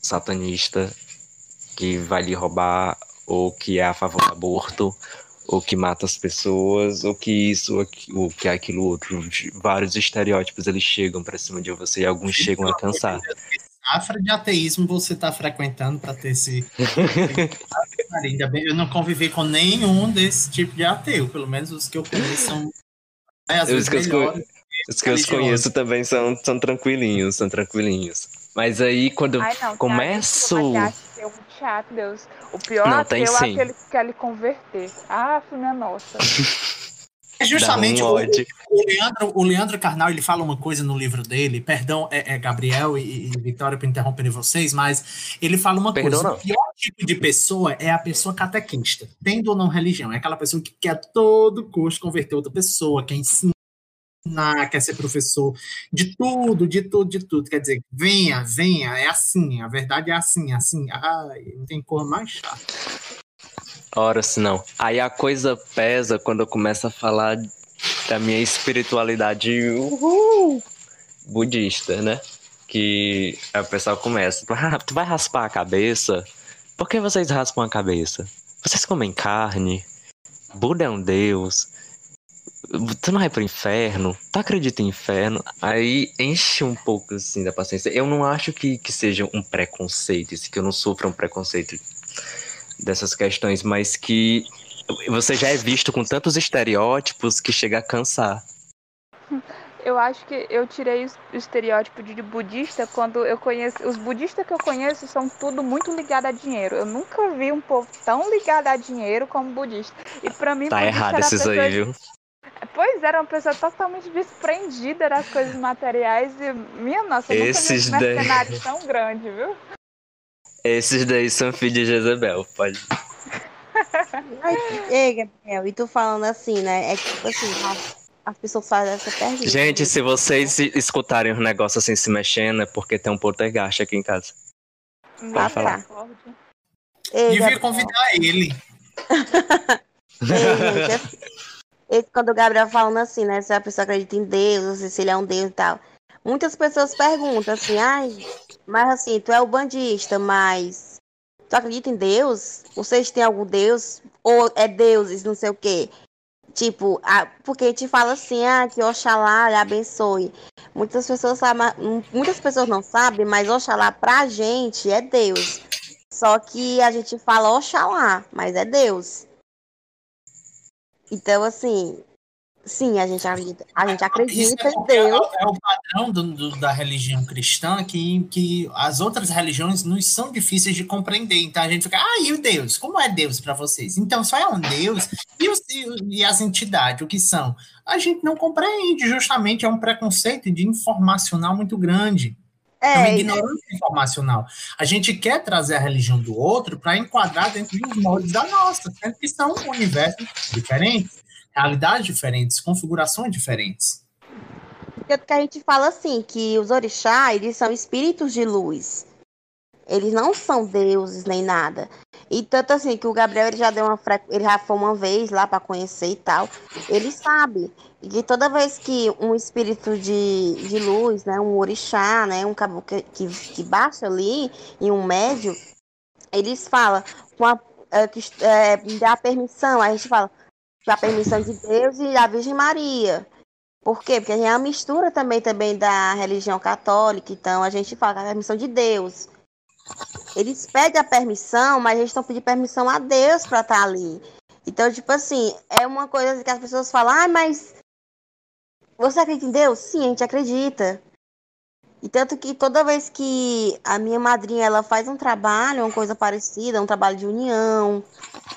satanista, que vai lhe roubar, ou que é a favor do aborto, ou que mata as pessoas, ou que isso, ou que, que aquilo outro. Vários estereótipos eles chegam pra cima de você e alguns chegam a cansar. Safra de ateísmo você está frequentando para ter esse. Ainda bem, eu não convivi com nenhum desse tipo de ateu, pelo menos os que eu conheço são. É, Os vezes que eu melhores. Os que eu conheço também são, são tranquilinhos, são tranquilinhos. Mas aí quando eu Ai, não, começo. É muito chato, Deus. O pior Não, ateu é aquele que quer lhe converter. Ah, minha nossa. É justamente um o, o Leandro, o Leandro Carnal ele fala uma coisa no livro dele, perdão, é, é Gabriel e, e Vitória por interromperem vocês, mas ele fala uma Perdão, coisa: não. o pior tipo de pessoa é a pessoa catequista, tendo ou não religião, é aquela pessoa que quer a todo custo converter outra pessoa, quer ensinar, quer ser professor de tudo, de tudo, de tudo. Quer dizer, venha, venha, é assim, a verdade é assim, assim. Ai, não tem cor mais chata. Ora, se não. Aí a coisa pesa quando eu começo a falar da minha espiritualidade uhul, budista, né? Que a pessoa começa, ah, tu vai raspar a cabeça? Por que vocês raspam a cabeça? Vocês comem carne? Buda é um deus? Tu não vai pro inferno? Tu acredita em inferno? Aí enche um pouco assim da paciência. Eu não acho que, que seja um preconceito, isso, que eu não sofra um preconceito dessas questões, mas que você já é visto com tantos estereótipos que chega a cansar. Eu acho que eu tirei o estereótipo de budista quando eu conheço. Os budistas que eu conheço são tudo muito ligado a dinheiro. Eu nunca vi um povo tão ligado a dinheiro como budista. E pra mim, Tá errado esses pessoa aí, viu? Pois era uma pessoa totalmente desprendida das coisas materiais e, minha nossa, eu Esses nunca vi daí. um mercenário tão grande, viu? Esses daí são filhos de Jezebel, pode. Ei, Gabriel, e tu falando assim, né? É que, tipo assim, as, as pessoas fazem essa pergunta. Gente, se vocês escutarem os negócios assim se mexendo, é porque tem um poltergeist aqui em casa. Nossa, falar. Ei, Devia Gabriel, convidar ele. ei, gente, assim, esse, quando o Gabriel falando assim, né? Se a pessoa acredita em Deus, se ele é um Deus e tal. Muitas pessoas perguntam assim, ai, mas assim, tu é o bandista, mas tu acredita em Deus? Vocês têm algum Deus? Ou é deuses, não sei o quê? Tipo, a, porque gente fala assim, ah, que Oxalá lhe abençoe. Muitas pessoas sabem, muitas pessoas não sabem, mas Oxalá pra gente é Deus. Só que a gente fala Oxalá, mas é Deus. Então, assim, sim, a gente acredita, a gente acredita é, em Deus. é, é o padrão do- do- da religião cristã que, que as outras religiões nos são difíceis de compreender. Então a gente fica, ah, e o Deus? Como é Deus para vocês? Então só é um Deus e, os- e- e as entidades, o que são? A gente não compreende, justamente é um preconceito de informacional muito grande. É uma É, ignorância informacional. A gente quer trazer a religião do outro para enquadrar dentro dos moldes da nossa, sendo que são universos diferentes, realidades diferentes, configurações diferentes. Tanto que a gente fala assim, que os orixás, eles são espíritos de luz. Eles não são deuses nem nada. E tanto assim, que o Gabriel ele já deu uma ele já foi uma vez lá para conhecer e tal. Ele sabe e que toda vez que um espírito de, de luz, né, um orixá, né, um caboclo que, que, baixa ali em um médio, eles falam com a, é, que, é, dá permissão, a gente fala com a permissão de Deus e da Virgem Maria. Por quê? Porque a gente é uma mistura também, também da religião católica, então a gente fala a permissão de Deus. Eles pedem a permissão, mas eles estão pedindo permissão a Deus para estar tá ali. Então, tipo assim, é uma coisa que as pessoas falam, ah, mas você acredita em Deus? Sim, a gente acredita. E tanto que toda vez que a minha madrinha ela faz um trabalho, uma coisa parecida, um trabalho de união,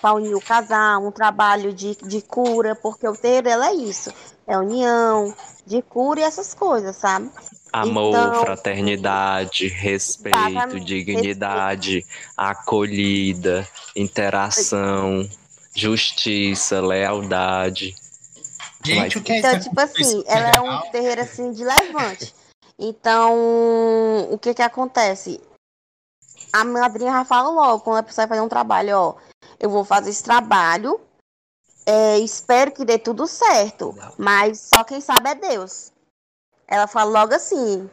para unir o casal, um trabalho de, de cura, porque o terreiro dela é isso, é união, de cura e essas coisas, sabe? Amor, então, fraternidade, respeito, dignidade, respeito. acolhida, interação, justiça, lealdade. Gente, o que é então, tipo assim, ela é um terreiro assim de levante. Então, o que que acontece? A madrinha já fala logo, quando a pessoa vai fazer um trabalho, ó, eu vou fazer esse trabalho, é, espero que dê tudo certo, mas só quem sabe é Deus. Ela fala logo assim,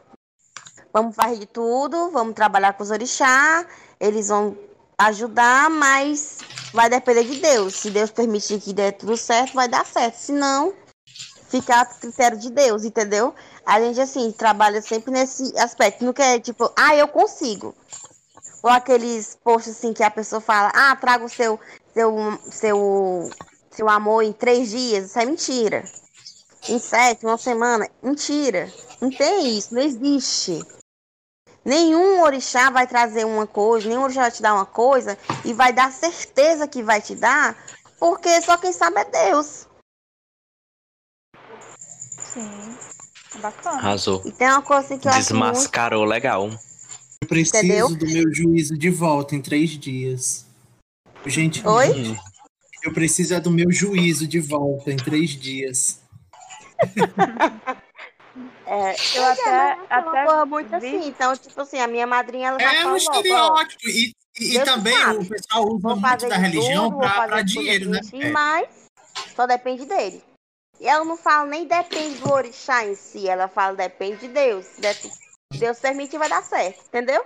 vamos fazer de tudo, vamos trabalhar com os orixás, eles vão ajudar, mas vai depender de Deus. Se Deus permitir que dê tudo certo, vai dar certo. Se não, fica a critério de Deus, entendeu? A gente, assim, trabalha sempre nesse aspecto. Não quer, tipo, ah, eu consigo. Ou aqueles posts, assim, que a pessoa fala, ah, traga o seu, seu, seu, seu amor em três dias. Isso é mentira. Em sete, uma semana. Mentira. Não tem isso, não existe. Nenhum orixá vai trazer uma coisa, nenhum orixá vai te dar uma coisa e vai dar certeza que vai te dar, porque só quem sabe é Deus. Sim. Bacana. Arrasou. E tem uma coisa assim que eu Desmascarou muito... legal. Eu preciso Entendeu? do meu juízo de volta em três dias. Gente, Oi? eu preciso é do meu juízo de volta em três dias. É, eu até, até porra muito vi... assim. Então, tipo assim, a minha madrinha ela É um estereótipo. E, e, e também sabe. o pessoal usa vou muito da religião para dinheiro, né? Si, mas só depende dele. E ela não fala nem depende do orixá em si, ela fala depende de Deus. Deus permite vai dar certo, entendeu?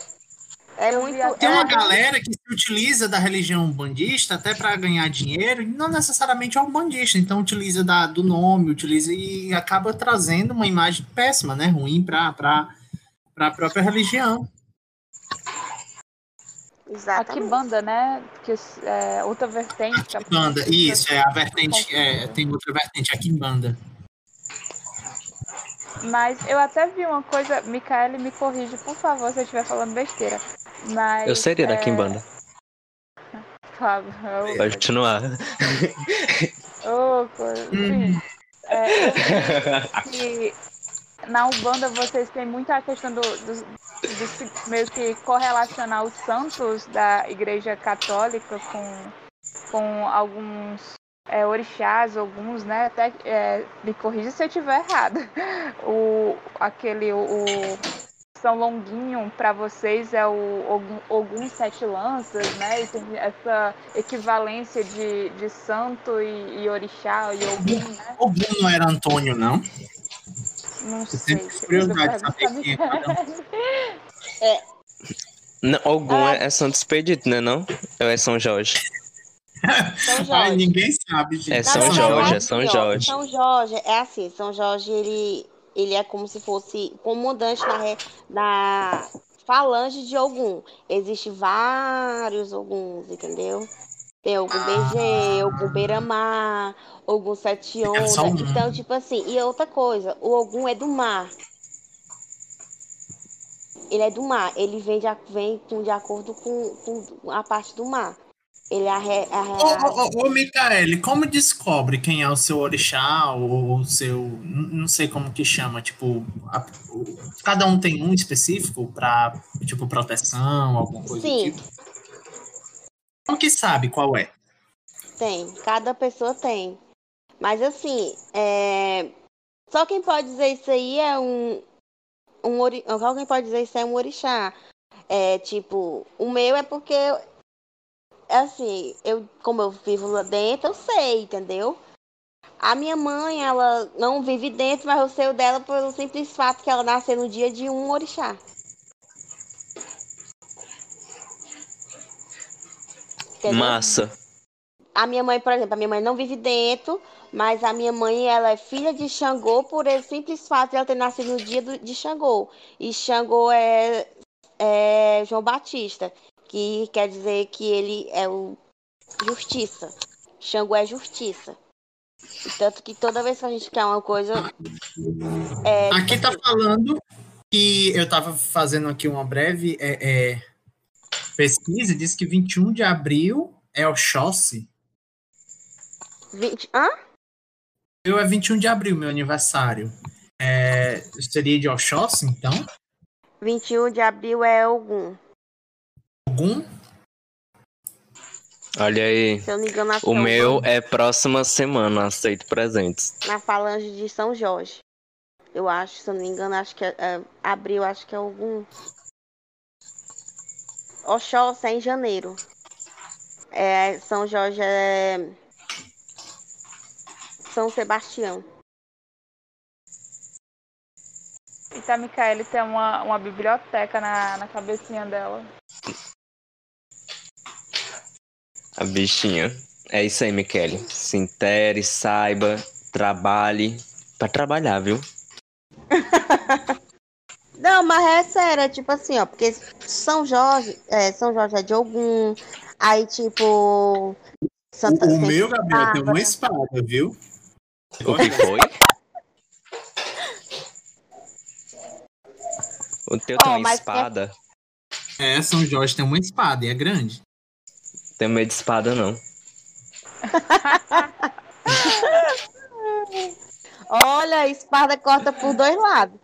É muito, Tem uma é... galera que se utiliza da religião bandista até para ganhar dinheiro, e não necessariamente é um bandista, então utiliza da, do nome, utiliza e acaba trazendo uma imagem péssima, né? Ruim para a própria religião. Exatamente. A banda, né? Que é outra vertente. A banda, isso, é a vertente, é, tem outra vertente, a Kimbanda. Mas eu até vi uma coisa, Micaele, me corrige, por favor, se eu estiver falando besteira. Mas, eu seria é... da Kimbanda. Fábio, Pode continuar. Ô, oh, hum. é, que na Umbanda vocês têm muita questão do, do, do, meio que correlacionar os santos da Igreja Católica com, com alguns é, orixás, alguns, né? Até é, me corrija se eu estiver errado. O, aquele, o, o São Longuinho, para vocês é o Ogum, Sete Lanças, né? E tem essa equivalência de, de santo e, e orixá e Ogum, né? Ogum não era Antônio, não? Não eu sei. curiosidade de saber quem é. é. Não, Ogum é, é Santo Expedito, né? Não? Ou é São Jorge? São Jorge. Ai, ninguém sabe, gente. É São Jorge, é São Jorge. São Jorge, é assim, São Jorge, ele, ele é como se fosse comandante na, na falange de algum. Existem vários alguns, entendeu? Tem algum BG, algum Beira-Mar, algum Sete Ondas. Então, tipo assim, e outra coisa, o Ogum é do mar. Ele é do mar, ele vem de, vem de acordo com, com a parte do mar. Ele arre... Ô, ô, ô, Micaele, como descobre quem é o seu orixá ou o seu. Não sei como que chama, tipo. A, cada um tem um específico para tipo, proteção, alguma coisa Sim. tipo? Como que sabe qual é? Tem, cada pessoa tem. Mas assim, é... só quem pode dizer isso aí é um. um ori... Só quem pode dizer isso é um orixá. É tipo, o meu é porque assim, eu, como eu vivo lá dentro, eu sei, entendeu? A minha mãe, ela não vive dentro, mas eu sei o dela pelo simples fato que ela nasceu no dia de um orixá. Entendeu? Massa. A minha mãe, por exemplo, a minha mãe não vive dentro, Mas a minha mãe, ela é filha de Xangô por esse simples fato de ela ter nascido no dia do- de Xangô. E Xangô é, é João Batista, que quer dizer que ele é o justiça. Xangô é justiça. Tanto que toda vez que a gente quer uma coisa. É, Aqui tá falando que eu tava fazendo aqui uma breve é, é, pesquisa e diz que 21 de abril é Oxóssi. 20, hã? Eu é 21 de abril, meu aniversário. É, seria de Oxóssi, então? 21 de abril é Ogum. Algum? Olha aí. Se eu não me engano, acho que O meu é próxima semana, aceito presentes. na falange de São Jorge. Eu acho, se eu não me engano, acho que é, é abril, acho que é algum. Oxóssi é em janeiro. É, São Jorge é. São Sebastião. E tá, Micaele tem uma, uma biblioteca na, na cabecinha dela. A bichinha. É isso aí, Michele. Se intere, saiba, trabalhe. Pra trabalhar, viu? Não, mas é sério, é tipo assim, ó, porque São Jorge, é, São Jorge é de Ogum, aí tipo. Santa, o tem meu, Gabriel, tem uma espada, viu? O que foi? O teu tem Ó, uma mas espada. É, São Jorge tem uma espada e é grande. Tem medo de espada, não. Olha, a espada corta por dois lados.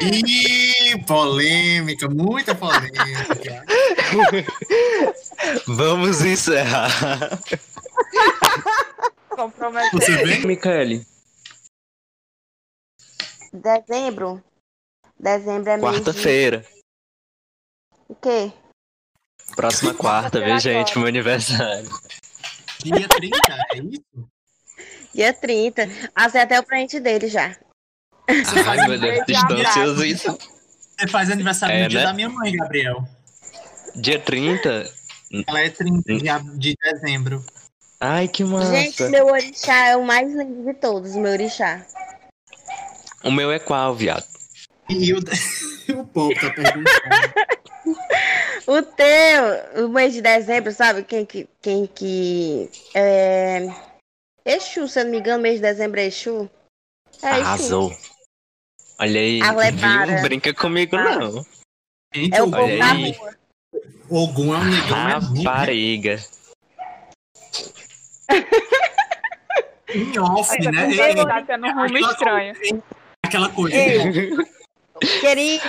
Ih, polêmica, muita polêmica. Vamos encerrar. Comprometeu. Você vê? Michele, Dezembro. Dezembro é quarta-feira. O quê? Próxima quarta, viu, Quarta-feira gente? Meu aniversário. Dia 30, é isso? Dia 30. Acertei até o presente dele já. Ai, meu Deus, ansioso isso. Você faz aniversário É, no dia né? da minha mãe, Gabriel. Dia 30? Ela é 30 de, ab- de dezembro. Ai, que massa. Gente, meu orixá é o mais lindo de todos, meu orixá. O meu é qual, viado? E o, o povo tá perguntando. O teu, o mês de dezembro, sabe quem que. Quem que. É. Exu, se eu não me engano, mês de dezembro é Exu. É Exu. Arrasou. Olha aí, Arlepara. viu? Brinca comigo, não. Gente, É o o povo Olha da aí. rua. Ogum é um negão rico. Rapariga. Em off, Essa né? conversa É, tá tendo um rumo aquela estranho. coisa- Aquela coisa. Ei. Querido,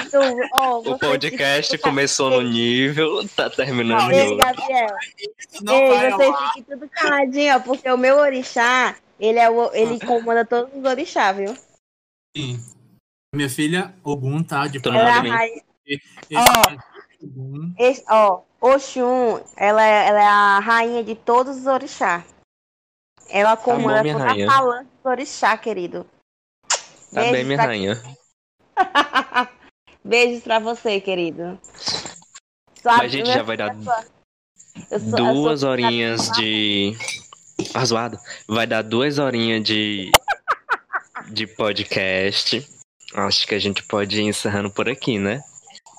ó, O podcast começou no nível, tá terminando Ei, outro. Gabriel. Não Ei, vocês fiquem tudo caladinho, ó, porque o meu orixá, ele, é o, ele comanda todos os orixá, viu? Sim. Minha filha, Ogum, tá? De Ela é Ó. Oxum, ela, é- ela é a rainha de todos os orixá. Ela comanda Tá minha toda a falange dos orixá, querido. Tá bem, minha pra- rainha. Beijos pra você, querido. Mas a gente já vai dar sou- Duas horinhas de. Arzoado. Vai dar duas horinhas de. de podcast. Acho que a gente pode ir encerrando por aqui, né?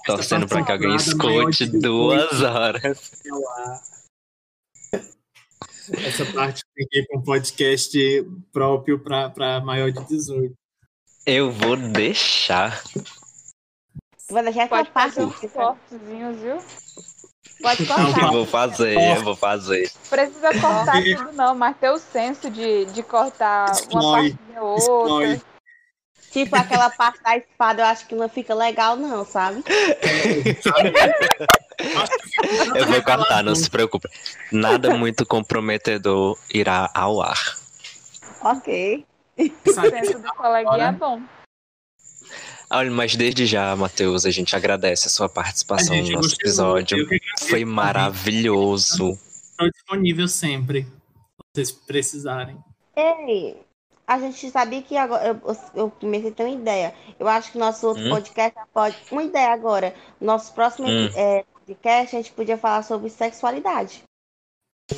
Torcendo pra que alguém maior escute duas horas. Essa parte tem que ir para um podcast próprio para maior de 18. Eu vou deixar. Vou deixar Pode parte. fazer uns cortezinhos, viu? Pode Eu cortar. vou fazer, eu vou fazer. Precisa cortar tudo não, mas ter o senso de, de cortar uma parte ou outra. Tipo, aquela parte da espada, eu acho que não fica legal, não, sabe? Eu vou cortar, não se preocupe. Nada muito comprometedor irá ao ar. Ok. O senso do coleguinha é bom. Olha, mas desde já, Matheus, a gente agradece a sua participação A gente no nosso episódio. Foi maravilhoso. Estou disponível sempre. Se vocês precisarem. Ei, a gente sabia que agora. Eu, eu comecei a ter uma ideia. Eu acho que nosso outro Hum? podcast pode. Uma ideia agora. Nosso próximo Hum. é, podcast, a gente podia falar sobre sexualidade.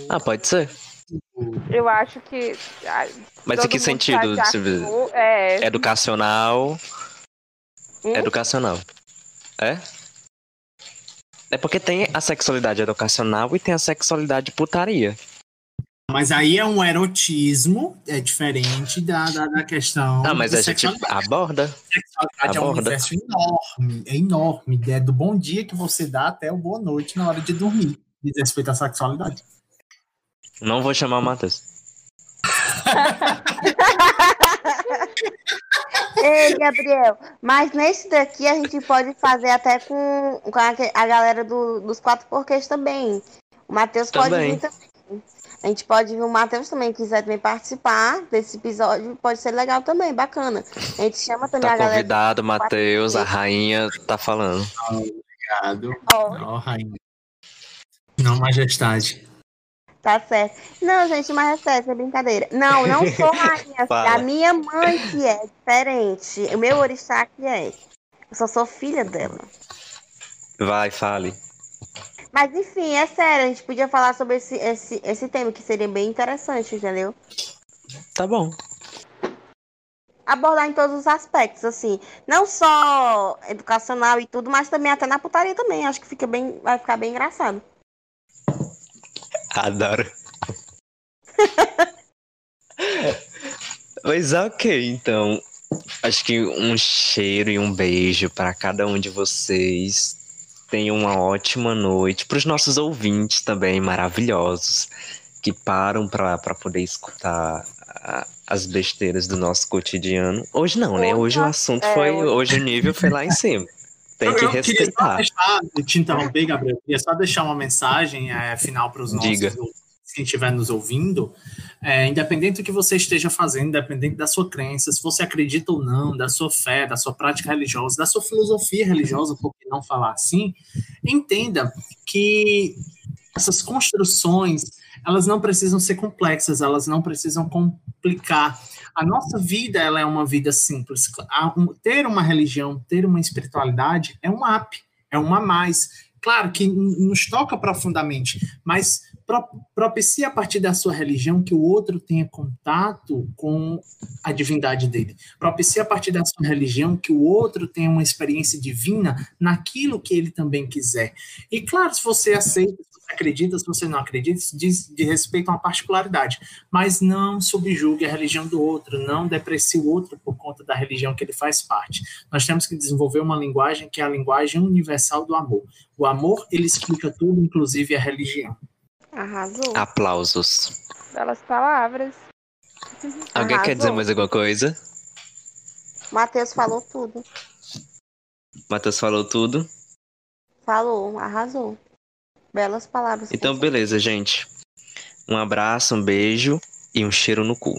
Ah, pode ser. Eu acho que. ah, Mas em que sentido? tá acordo- É, Educacional. Hum? Educacional. É? É porque tem a sexualidade educacional e tem a sexualidade putaria. Mas aí é um erotismo, é diferente da, da, da questão. Ah, mas a gente sexualidade. aborda. Sexualidade é um aborda. universo enorme, é enorme. É do bom dia que você dá até o boa noite na hora de dormir. Diz respeito à sexualidade. Não vou chamar o Matheus. Ei, Gabriel, mas nesse daqui a gente pode fazer até com, com a, a galera do- dos quatro porquês também. O Matheus pode vir também. A gente pode vir o Matheus também, quiser também participar desse episódio, pode ser legal também, bacana. A gente chama também Tá a galera. convidado, Matheus, a rainha tá falando. Obrigado. Ó, Ó, rainha. Não, majestade. Tá certo. Não, gente, mas é sério, é brincadeira. Não, não sou rainha. Fala. a minha mãe que é diferente. O meu orixá que é. Eu só sou filha dela. Vai, fale. Mas enfim, é sério, a gente podia falar sobre esse, esse, esse tema, que seria bem interessante, entendeu? Tá bom. Abordar em todos os aspectos, assim. Não só educacional e tudo, mas também até na putaria também. Acho que fica bem, vai ficar bem engraçado. Adoro. Pois ok, então. Acho que um cheiro e um beijo para cada um de vocês. Tenham uma ótima noite. Para os nossos ouvintes também maravilhosos que param para poder escutar a- as besteiras do nosso cotidiano. Hoje não, né? Hoje o assunto é, foi. hoje- Hoje o nível foi lá em cima. Tem que Eu- eu respeitar. deixar, te interromper, Gabriel, eu queria só deixar uma mensagem é, final para os nossos Diga. quem estiver nos ouvindo. É, independente do que você esteja fazendo, independente da sua crença, se você acredita ou não, da sua fé, da sua prática religiosa, da sua filosofia religiosa, por que não falar assim, entenda que essas construções elas não precisam ser complexas, elas não precisam complicar. A nossa vida ela é uma vida simples. Ter uma religião, ter uma espiritualidade é um up, é um a mais. Claro que nos toca profundamente, mas pro- propicia a partir da sua religião que o outro tenha contato com a divindade dele. Propicia a partir da sua religião que o outro tenha uma experiência divina naquilo que ele também quiser. E claro, se você aceita, você acredita, se você não acredita, isso diz de respeito a uma particularidade. Mas não subjugue a religião do outro, não deprecie o outro por conta da religião que ele faz parte. Nós temos que desenvolver uma linguagem que é a linguagem universal do amor. O amor, ele explica tudo, inclusive a religião. Arrasou. Aplausos. belas palavras. Alguém quer dizer mais alguma coisa? Matheus falou tudo. Matheus falou tudo. Falou, arrasou. Belas palavras. Então, beleza, gente. Um abraço, um beijo e um cheiro no cu.